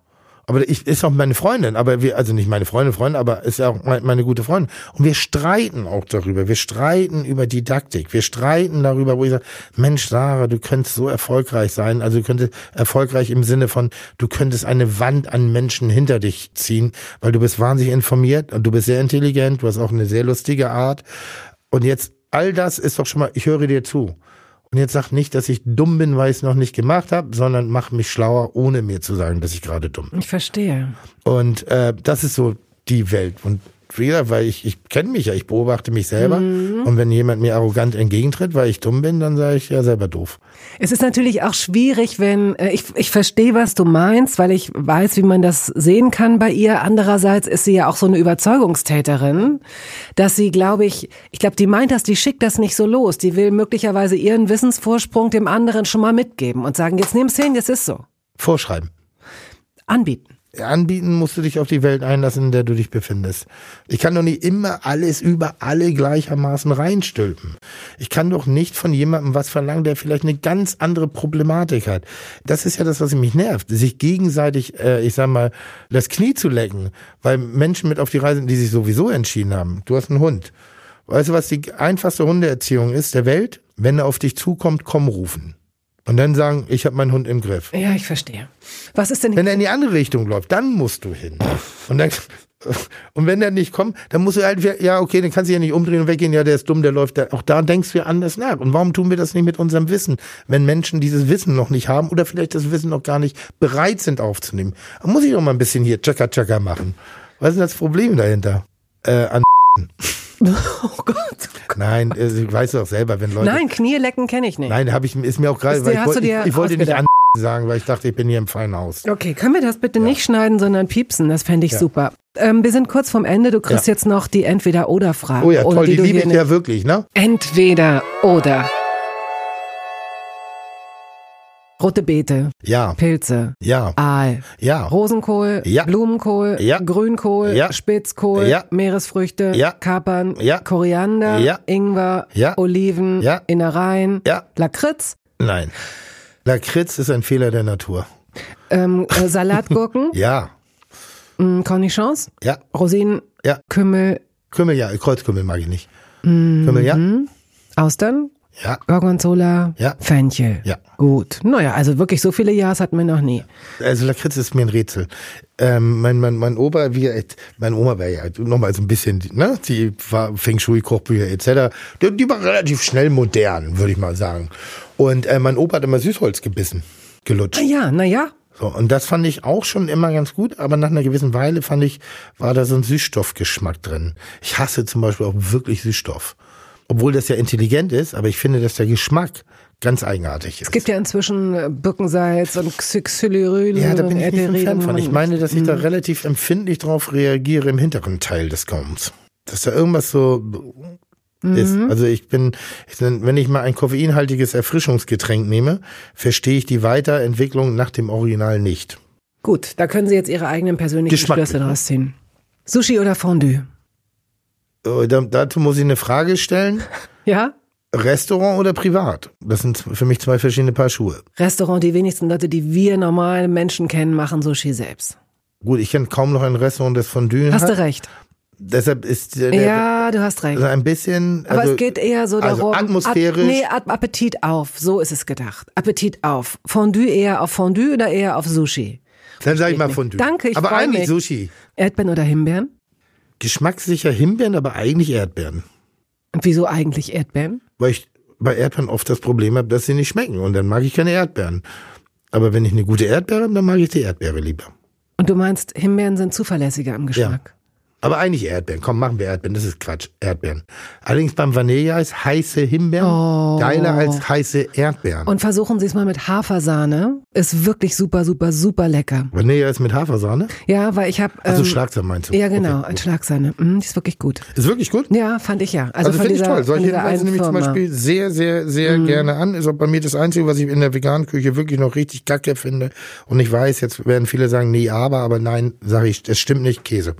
aber ich ist auch meine Freundin, aber wir, also nicht meine Freundin, Freundin, aber ist ja auch meine, meine gute Freundin. Und wir streiten auch darüber. Wir streiten über Didaktik. Wir streiten darüber, wo ich sage, Mensch, Sarah, du könntest so erfolgreich sein. Also du könntest erfolgreich im Sinne von, du könntest eine Wand an Menschen hinter dich ziehen, weil du bist wahnsinnig informiert und du bist sehr intelligent, du hast auch eine sehr lustige Art. Und jetzt, all das ist doch schon mal, ich höre dir zu. Und jetzt sag nicht, dass ich dumm bin, weil ich es noch nicht gemacht habe, sondern mach mich schlauer, ohne mir zu sagen, dass ich gerade dumm bin. Ich verstehe. Und äh, das ist so die Welt. Und wieder, weil ich, ich kenne mich ja, ich beobachte mich selber. Mhm. Und wenn jemand mir arrogant entgegentritt, weil ich dumm bin, dann sage ich ja selber doof. Es ist natürlich auch schwierig, wenn, äh, ich, ich verstehe, was du meinst, weil ich weiß, wie man das sehen kann bei ihr. Andererseits ist sie ja auch so eine Überzeugungstäterin, dass sie, glaube ich, ich glaube, die meint das, die schickt das nicht so los. Die will möglicherweise ihren Wissensvorsprung dem anderen schon mal mitgeben und sagen, jetzt nimm's hin, das ist so. Vorschreiben. Anbieten anbieten musst du dich auf die Welt einlassen, in der du dich befindest. Ich kann doch nicht immer alles über alle gleichermaßen reinstülpen. Ich kann doch nicht von jemandem was verlangen, der vielleicht eine ganz andere Problematik hat. Das ist ja das, was mich nervt, sich gegenseitig, äh, ich sag mal, das Knie zu lecken, weil Menschen mit auf die Reise, die sich sowieso entschieden haben. Du hast einen Hund. Weißt du, was die einfachste Hundeerziehung ist der Welt? Wenn er auf dich zukommt, komm rufen. Und dann sagen, ich habe meinen Hund im Griff. Ja, ich verstehe. Was ist denn? Wenn er in die andere Richtung läuft, dann musst du hin. Und dann und wenn der nicht kommt, dann musst du halt, ja, okay, dann kannst du ja nicht umdrehen und weggehen, ja, der ist dumm, der läuft da. Auch da denkst du ja anders nach. Und warum tun wir das nicht mit unserem Wissen? Wenn Menschen dieses Wissen noch nicht haben oder vielleicht das Wissen noch gar nicht bereit sind aufzunehmen. Dann muss ich doch mal ein bisschen hier Chaka Chaka machen. Was ist denn das Problem dahinter? Äh, an Oh Gott. Nein, äh, ich weiß doch selber, wenn Leute. Nein, Knielecken kenne ich nicht. Nein, habe ich ist mir auch gerade, weil ich, dir ich, ich wollte nicht an sagen, weil ich dachte, ich bin hier im feinen Haus. Okay, können wir das bitte nicht schneiden, sondern piepsen? Das fände ich super. Ähm, wir sind kurz vorm Ende. Du kriegst Ja. jetzt noch die Entweder-Oder-Frage. Oh ja, toll, die du liebe ich ja wirklich, ne? Entweder Rote Beete, Ja, Pilze, ja, Aal, ja, Rosenkohl, Ja. Blumenkohl, Ja. Grünkohl, Ja. Spitzkohl, Ja. Meeresfrüchte, Ja. Kapern, Ja. Koriander, Ja. Ingwer, Ja. Oliven, Ja. Innereien, ja, Lakritz, nein. Lakritz ist ein Fehler der Natur. ähm, äh, Salatgurken, Ja, mh, Cornichons, ja, Rosinen, ja. Kümmel, Kümmel, ja, Kreuzkümmel mag ich nicht. Kümmel, ja? Austern, Ja, Gorgonzola, Ja. Fenchel. ja. Gut. Naja, also wirklich so viele Ja's hatten wir noch nie. Also Lakritz ist mir ein Rätsel. Ähm, mein, mein, mein Opa, wie, er- meine Oma war ja nochmal so ein bisschen, ne, die war Feng Shui, Kochbücher etc. Die, die war relativ schnell modern, würde ich mal sagen. Und äh, mein Opa hat immer Süßholz gebissen, gelutscht. Ah ja, naja. So, und das fand ich auch schon immer ganz gut, aber nach einer gewissen Weile fand ich, war da so ein Süßstoffgeschmack drin. Ich hasse zum Beispiel auch wirklich Süßstoff. Obwohl das ja intelligent ist, aber ich finde, dass der Geschmack ganz eigenartig ist. Es gibt ja inzwischen äh, Birkensalz und Xylyryl. Ja, da bin ich nicht ein. Fan von. Ich meine, dass ich da relativ empfindlich drauf reagiere im hinteren Teil des Gaums. Dass da irgendwas so ist. Also ich bin, wenn ich mal ein koffeinhaltiges Erfrischungsgetränk nehme, verstehe ich die Weiterentwicklung nach dem Original nicht. Gut, da können Sie jetzt Ihre eigenen persönlichen Geschmack. Schlüsse draus ziehen. Sushi oder Fondue? Äh, da- Dazu muss ich eine Frage stellen. Ja? Restaurant oder privat? Das sind für mich zwei verschiedene Paar Schuhe. Restaurant, die wenigsten Leute, die wir normale Menschen kennen, machen Sushi selbst. Gut, ich kenne kaum noch ein Restaurant, das Fondue Hast hat. du recht. Deshalb ist Ja, du hast recht. also ein bisschen. Aber also, es geht eher so also darum. atmosphärisch. At, nee, Appetit auf. So ist es gedacht. Appetit auf. Fondue eher auf Fondue oder eher auf Sushi? Dann sage ich mal Fondue. Danke, ich Aber eigentlich mich. Sushi. Erdbeeren oder Himbeeren? Geschmackssicher Himbeeren, aber eigentlich Erdbeeren. Und wieso eigentlich Erdbeeren? Weil ich bei Erdbeeren oft das Problem habe, dass sie nicht schmecken. Und dann mag ich keine Erdbeeren. Aber wenn ich eine gute Erdbeere habe, dann mag ich die Erdbeere lieber. Und du meinst, Himbeeren sind zuverlässiger im Geschmack? Aber eigentlich Erdbeeren. Komm, machen wir Erdbeeren. Das ist Quatsch. Erdbeeren. Allerdings beim Vanilleeis heiße Himbeeren geiler als heiße Erdbeeren. Und versuchen Sie es mal mit Hafersahne. Ist wirklich super, super, super lecker. Vanilleeis mit Hafersahne? Ja, weil ich habe. Also Schlagsahne meinst du? Ja, genau, Okay. Schlagsahne. Mm, die ist wirklich gut. Ist wirklich gut? Ja, fand ich ja. Also, Also, finde ich toll. Solche dieser lasse ich zum. Mhm. Beispiel sehr, sehr, sehr gerne an. Ist auch bei mir das Einzige, was ich in der veganen Küche wirklich noch richtig kacke finde. Und ich weiß, jetzt werden viele sagen, nee, aber, aber nein, sage ich, das stimmt nicht, Käse.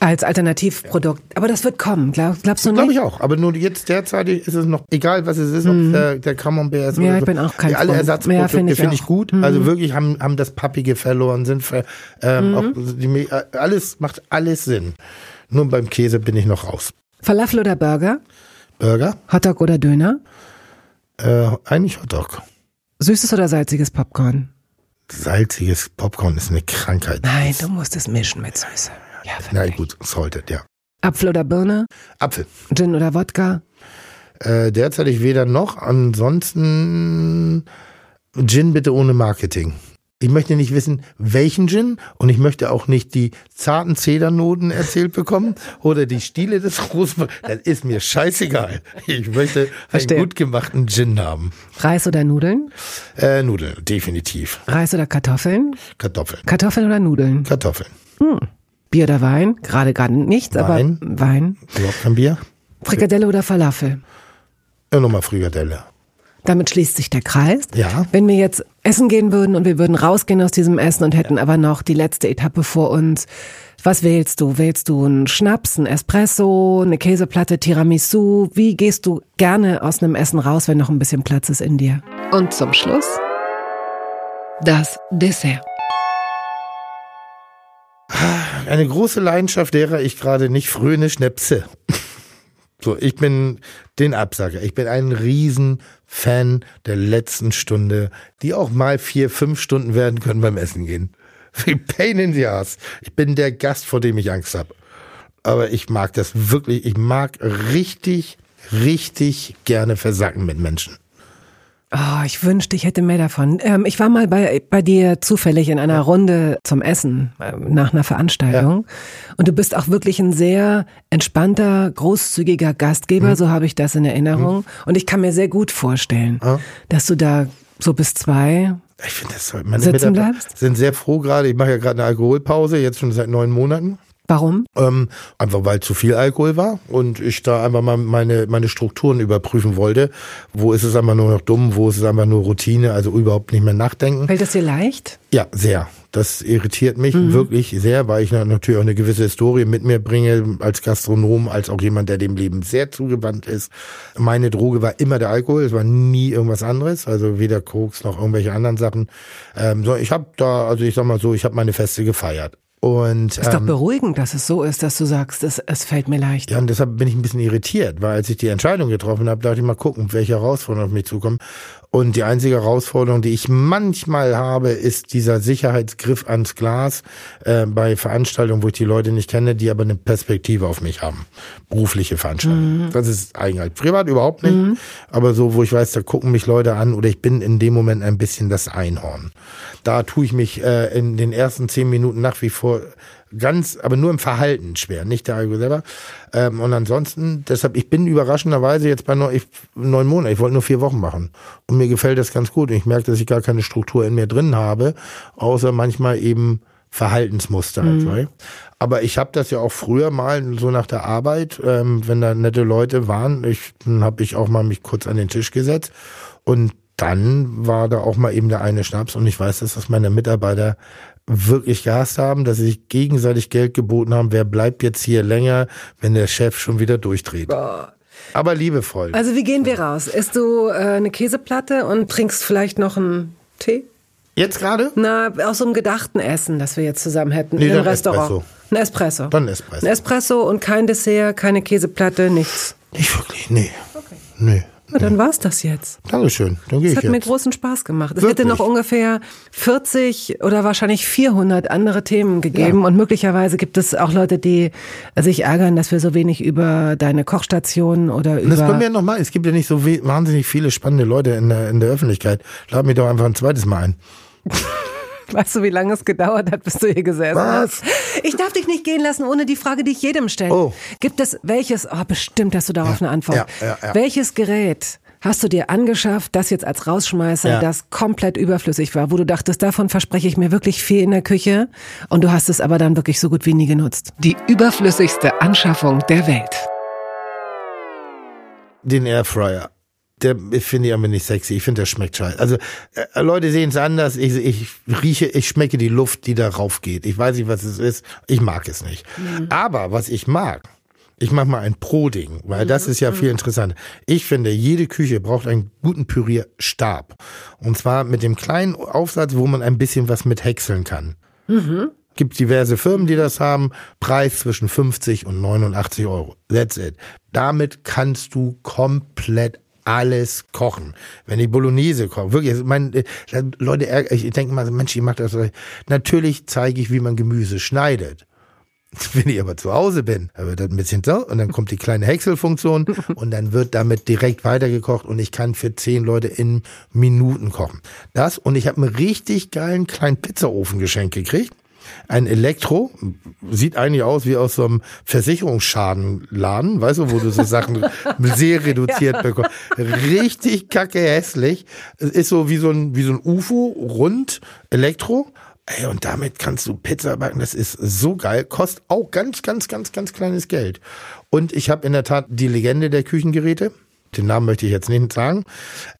Als Alternativprodukt. Aber das wird kommen, glaub, glaubst du nicht? Glaube ich auch. Aber nur jetzt derzeit ist es noch, egal was es ist, ob der, der Camembert ist Mhm. Ja, oder ich so. bin auch kein Ja, Alle. Ja, Ersatzprodukte finde ich ich, auch. Mhm. gut. Also wirklich haben, haben das Pappige verloren, sind ver, ähm, Mhm. auch die, äh, alles, macht alles Sinn. Nur beim Käse bin ich noch raus. Falafel oder Burger? Burger? Hotdog oder Döner? Äh, eigentlich Hotdog. Süßes oder salziges Popcorn? Salziges Popcorn ist eine Krankheit. Nein, du musst es mischen mit Süße. Ja, Na gut, salted, ja. Apfel oder Birne? Apfel. Gin oder Wodka? Äh, derzeit ich weder noch. Ansonsten Gin bitte ohne Marketing. Ich möchte nicht wissen, welchen Gin und ich möchte auch nicht die zarten Zedernoten erzählt bekommen oder die Stiele des Rosen. Das ist mir scheißegal. Ich möchte Verstehe. einen gut gemachten Gin haben. Reis oder Nudeln? Äh, Nudeln, definitiv. Reis oder Kartoffeln? Kartoffeln. Kartoffeln oder Nudeln? Kartoffeln. Bier oder Wein? Gerade gar nichts, Wein. aber Wein. Überhaupt kein Bier? Frikadelle oder Falafel? Ja, nochmal Frikadelle. Damit schließt sich der Kreis. Ja. Wenn wir jetzt essen gehen würden und wir würden rausgehen aus diesem Essen und hätten aber noch die letzte Etappe vor uns, was wählst du? Wählst du einen Schnaps, einen Espresso, eine Käseplatte, Tiramisu? Wie gehst du gerne aus einem Essen raus, wenn noch ein bisschen Platz ist in dir? Und zum Schluss das Dessert. Eine große Leidenschaft, derer ich gerade nicht fröne Schnäpse. So, ich bin den Absager. Ich bin ein Riesenfan der letzten Stunde, die auch mal vier, fünf Stunden werden können beim Essen gehen. Pain in the ass. Ich bin der Gast, vor dem ich Angst habe. Aber ich mag das wirklich. Ich mag richtig, richtig gerne versacken mit Menschen. Oh, ich wünschte, ich hätte mehr davon. Ähm, ich war mal bei, bei dir zufällig in einer Runde zum Essen äh, nach einer Veranstaltung. Ja. Und du bist auch wirklich ein sehr entspannter, großzügiger Gastgeber, mhm. so habe ich das in Erinnerung. Mhm. Und ich kann mir sehr gut vorstellen, ja. dass du da so bis zwei ich finde das toll. Meine Sitzen bleibst? sind sehr froh gerade. Ich mache ja gerade eine Alkoholpause, jetzt schon seit neun Monaten. Warum? Ähm, einfach weil zu viel Alkohol war und ich da einfach mal meine, meine Strukturen überprüfen wollte. Wo ist es einfach nur noch dumm, wo ist es einfach nur Routine, also überhaupt nicht mehr nachdenken. Fällt das dir leicht? Ja, sehr. Das irritiert mich mhm. wirklich sehr, weil ich natürlich auch eine gewisse Historie mit mir bringe, als Gastronom, als auch jemand, der dem Leben sehr zugewandt ist. Meine Droge war immer der Alkohol, es war nie irgendwas anderes, also weder Koks noch irgendwelche anderen Sachen. Ähm, so, ich habe da, also ich sag mal so, ich habe meine Feste gefeiert. Und, ist ähm, doch beruhigend, dass es so ist, dass du sagst, es, es fällt mir leicht. Ja, und deshalb bin ich ein bisschen irritiert, weil als ich die Entscheidung getroffen habe, dachte ich mal gucken, welche Herausforderungen auf mich zukommen. Und die einzige Herausforderung, die ich manchmal habe, ist dieser Sicherheitsgriff ans Glas äh, bei Veranstaltungen, wo ich die Leute nicht kenne, die aber eine Perspektive auf mich haben. Berufliche Veranstaltungen. Mhm. Das ist eigentlich privat überhaupt nicht. Mhm. Aber so, wo ich weiß, da gucken mich Leute an oder ich bin in dem Moment ein bisschen das Einhorn. Da tue ich mich äh, in den ersten zehn Minuten nach wie vor ganz, aber nur im Verhalten schwer, nicht der Alkohol selber. Ähm, und ansonsten, deshalb, ich bin überraschenderweise jetzt bei neun, ich, neun Monaten, ich wollte nur vier Wochen machen. Und mir gefällt das ganz gut. Und ich merke, dass ich gar keine Struktur in mir drin habe, außer manchmal eben Verhaltensmuster. Mhm. Aber ich habe das ja auch früher mal so nach der Arbeit, ähm, wenn da nette Leute waren, ich, dann habe ich auch mal mich kurz an den Tisch gesetzt und dann war da auch mal eben der eine Schnaps und ich weiß, dass das meine Mitarbeiter wirklich gehasst haben, dass sie sich gegenseitig Geld geboten haben, wer bleibt jetzt hier länger, wenn der Chef schon wieder durchdreht. Boah. Aber liebevoll. Also wie gehen wir raus? Isst du äh, eine Käseplatte und trinkst vielleicht noch einen Tee? Jetzt gerade? Na, aus so einem gedachten Essen, das wir jetzt zusammen hätten nee, im Restaurant. Espresso. Ein Espresso. Dann Espresso. Ein Espresso und kein Dessert, keine Käseplatte, nichts. Nicht wirklich, nee. Okay. Nee. Na, dann war's das jetzt. Dankeschön. Dann gehe ich hat jetzt. mir großen Spaß gemacht. Es Wirklich? hätte noch ungefähr 40 oder wahrscheinlich 400 andere Themen gegeben ja. und möglicherweise gibt es auch Leute, die sich ärgern, dass wir so wenig über deine Kochstation oder über. Das können wir ja nochmal. Es gibt ja nicht so wahnsinnig viele spannende Leute in der, in der Öffentlichkeit. Lad mich doch einfach ein zweites Mal ein. Weißt du, wie lange es gedauert hat, bis du hier gesessen Was? hast? Ich darf dich nicht gehen lassen ohne die Frage, die ich jedem stelle. Oh. Gibt es welches, oh, bestimmt hast du darauf ja, eine Antwort. Ja, ja, ja. Welches Gerät hast du dir angeschafft, das jetzt als Rausschmeißer, ja. das komplett überflüssig war, wo du dachtest, davon verspreche ich mir wirklich viel in der Küche und du hast es aber dann wirklich so gut wie nie genutzt? Die überflüssigste Anschaffung der Welt. Den Airfryer der finde ich aber nicht sexy. Ich finde, der schmeckt scheiße. Also äh, Leute sehen es anders. Ich, ich rieche, ich schmecke die Luft, die darauf geht. Ich weiß nicht, was es ist. Ich mag es nicht. Mhm. Aber was ich mag, ich mache mal ein Pro-Ding, weil das ist ja viel mhm. interessanter. Ich finde, jede Küche braucht einen guten Pürierstab. Und zwar mit dem kleinen Aufsatz, wo man ein bisschen was mit häckseln kann. Mhm. Gibt diverse Firmen, die das haben. Preis zwischen 50 und 89 Euro. That's it. Damit kannst du komplett alles kochen. Wenn ich Bolognese koche, wirklich, also mein, äh, Leute, ich denke mal, Mensch, ich mache das. Natürlich zeige ich, wie man Gemüse schneidet. Wenn ich aber zu Hause bin, dann wird das ein bisschen so und dann kommt die kleine Häckselfunktion und dann wird damit direkt weitergekocht und ich kann für zehn Leute in Minuten kochen. Das und ich habe einen richtig geilen kleinen Pizzaofen geschenkt gekriegt ein Elektro, sieht eigentlich aus wie aus so einem Versicherungsschadenladen, weißt du, wo du so Sachen sehr reduziert ja. bekommst. Richtig kacke hässlich. Es ist so wie so ein, wie so ein UFO, rund, Elektro. Ey, und damit kannst du Pizza backen, das ist so geil, kostet auch ganz, ganz, ganz, ganz kleines Geld. Und ich habe in der Tat die Legende der Küchengeräte den Namen möchte ich jetzt nicht sagen,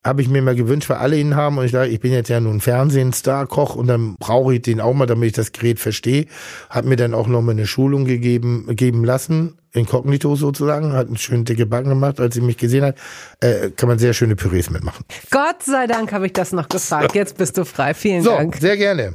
habe ich mir mal gewünscht, weil alle ihn haben und ich dachte, ich bin jetzt ja nun Fernsehstar, Koch und dann brauche ich den auch mal, damit ich das Gerät verstehe. Hat mir dann auch noch mal eine Schulung gegeben, geben lassen, inkognito sozusagen, hat einen schönen dicke Backen gemacht, als sie mich gesehen hat, äh, kann man sehr schöne Pürees mitmachen. Gott sei Dank habe ich das noch gefragt. Jetzt bist du frei. Vielen so, Dank. Sehr gerne.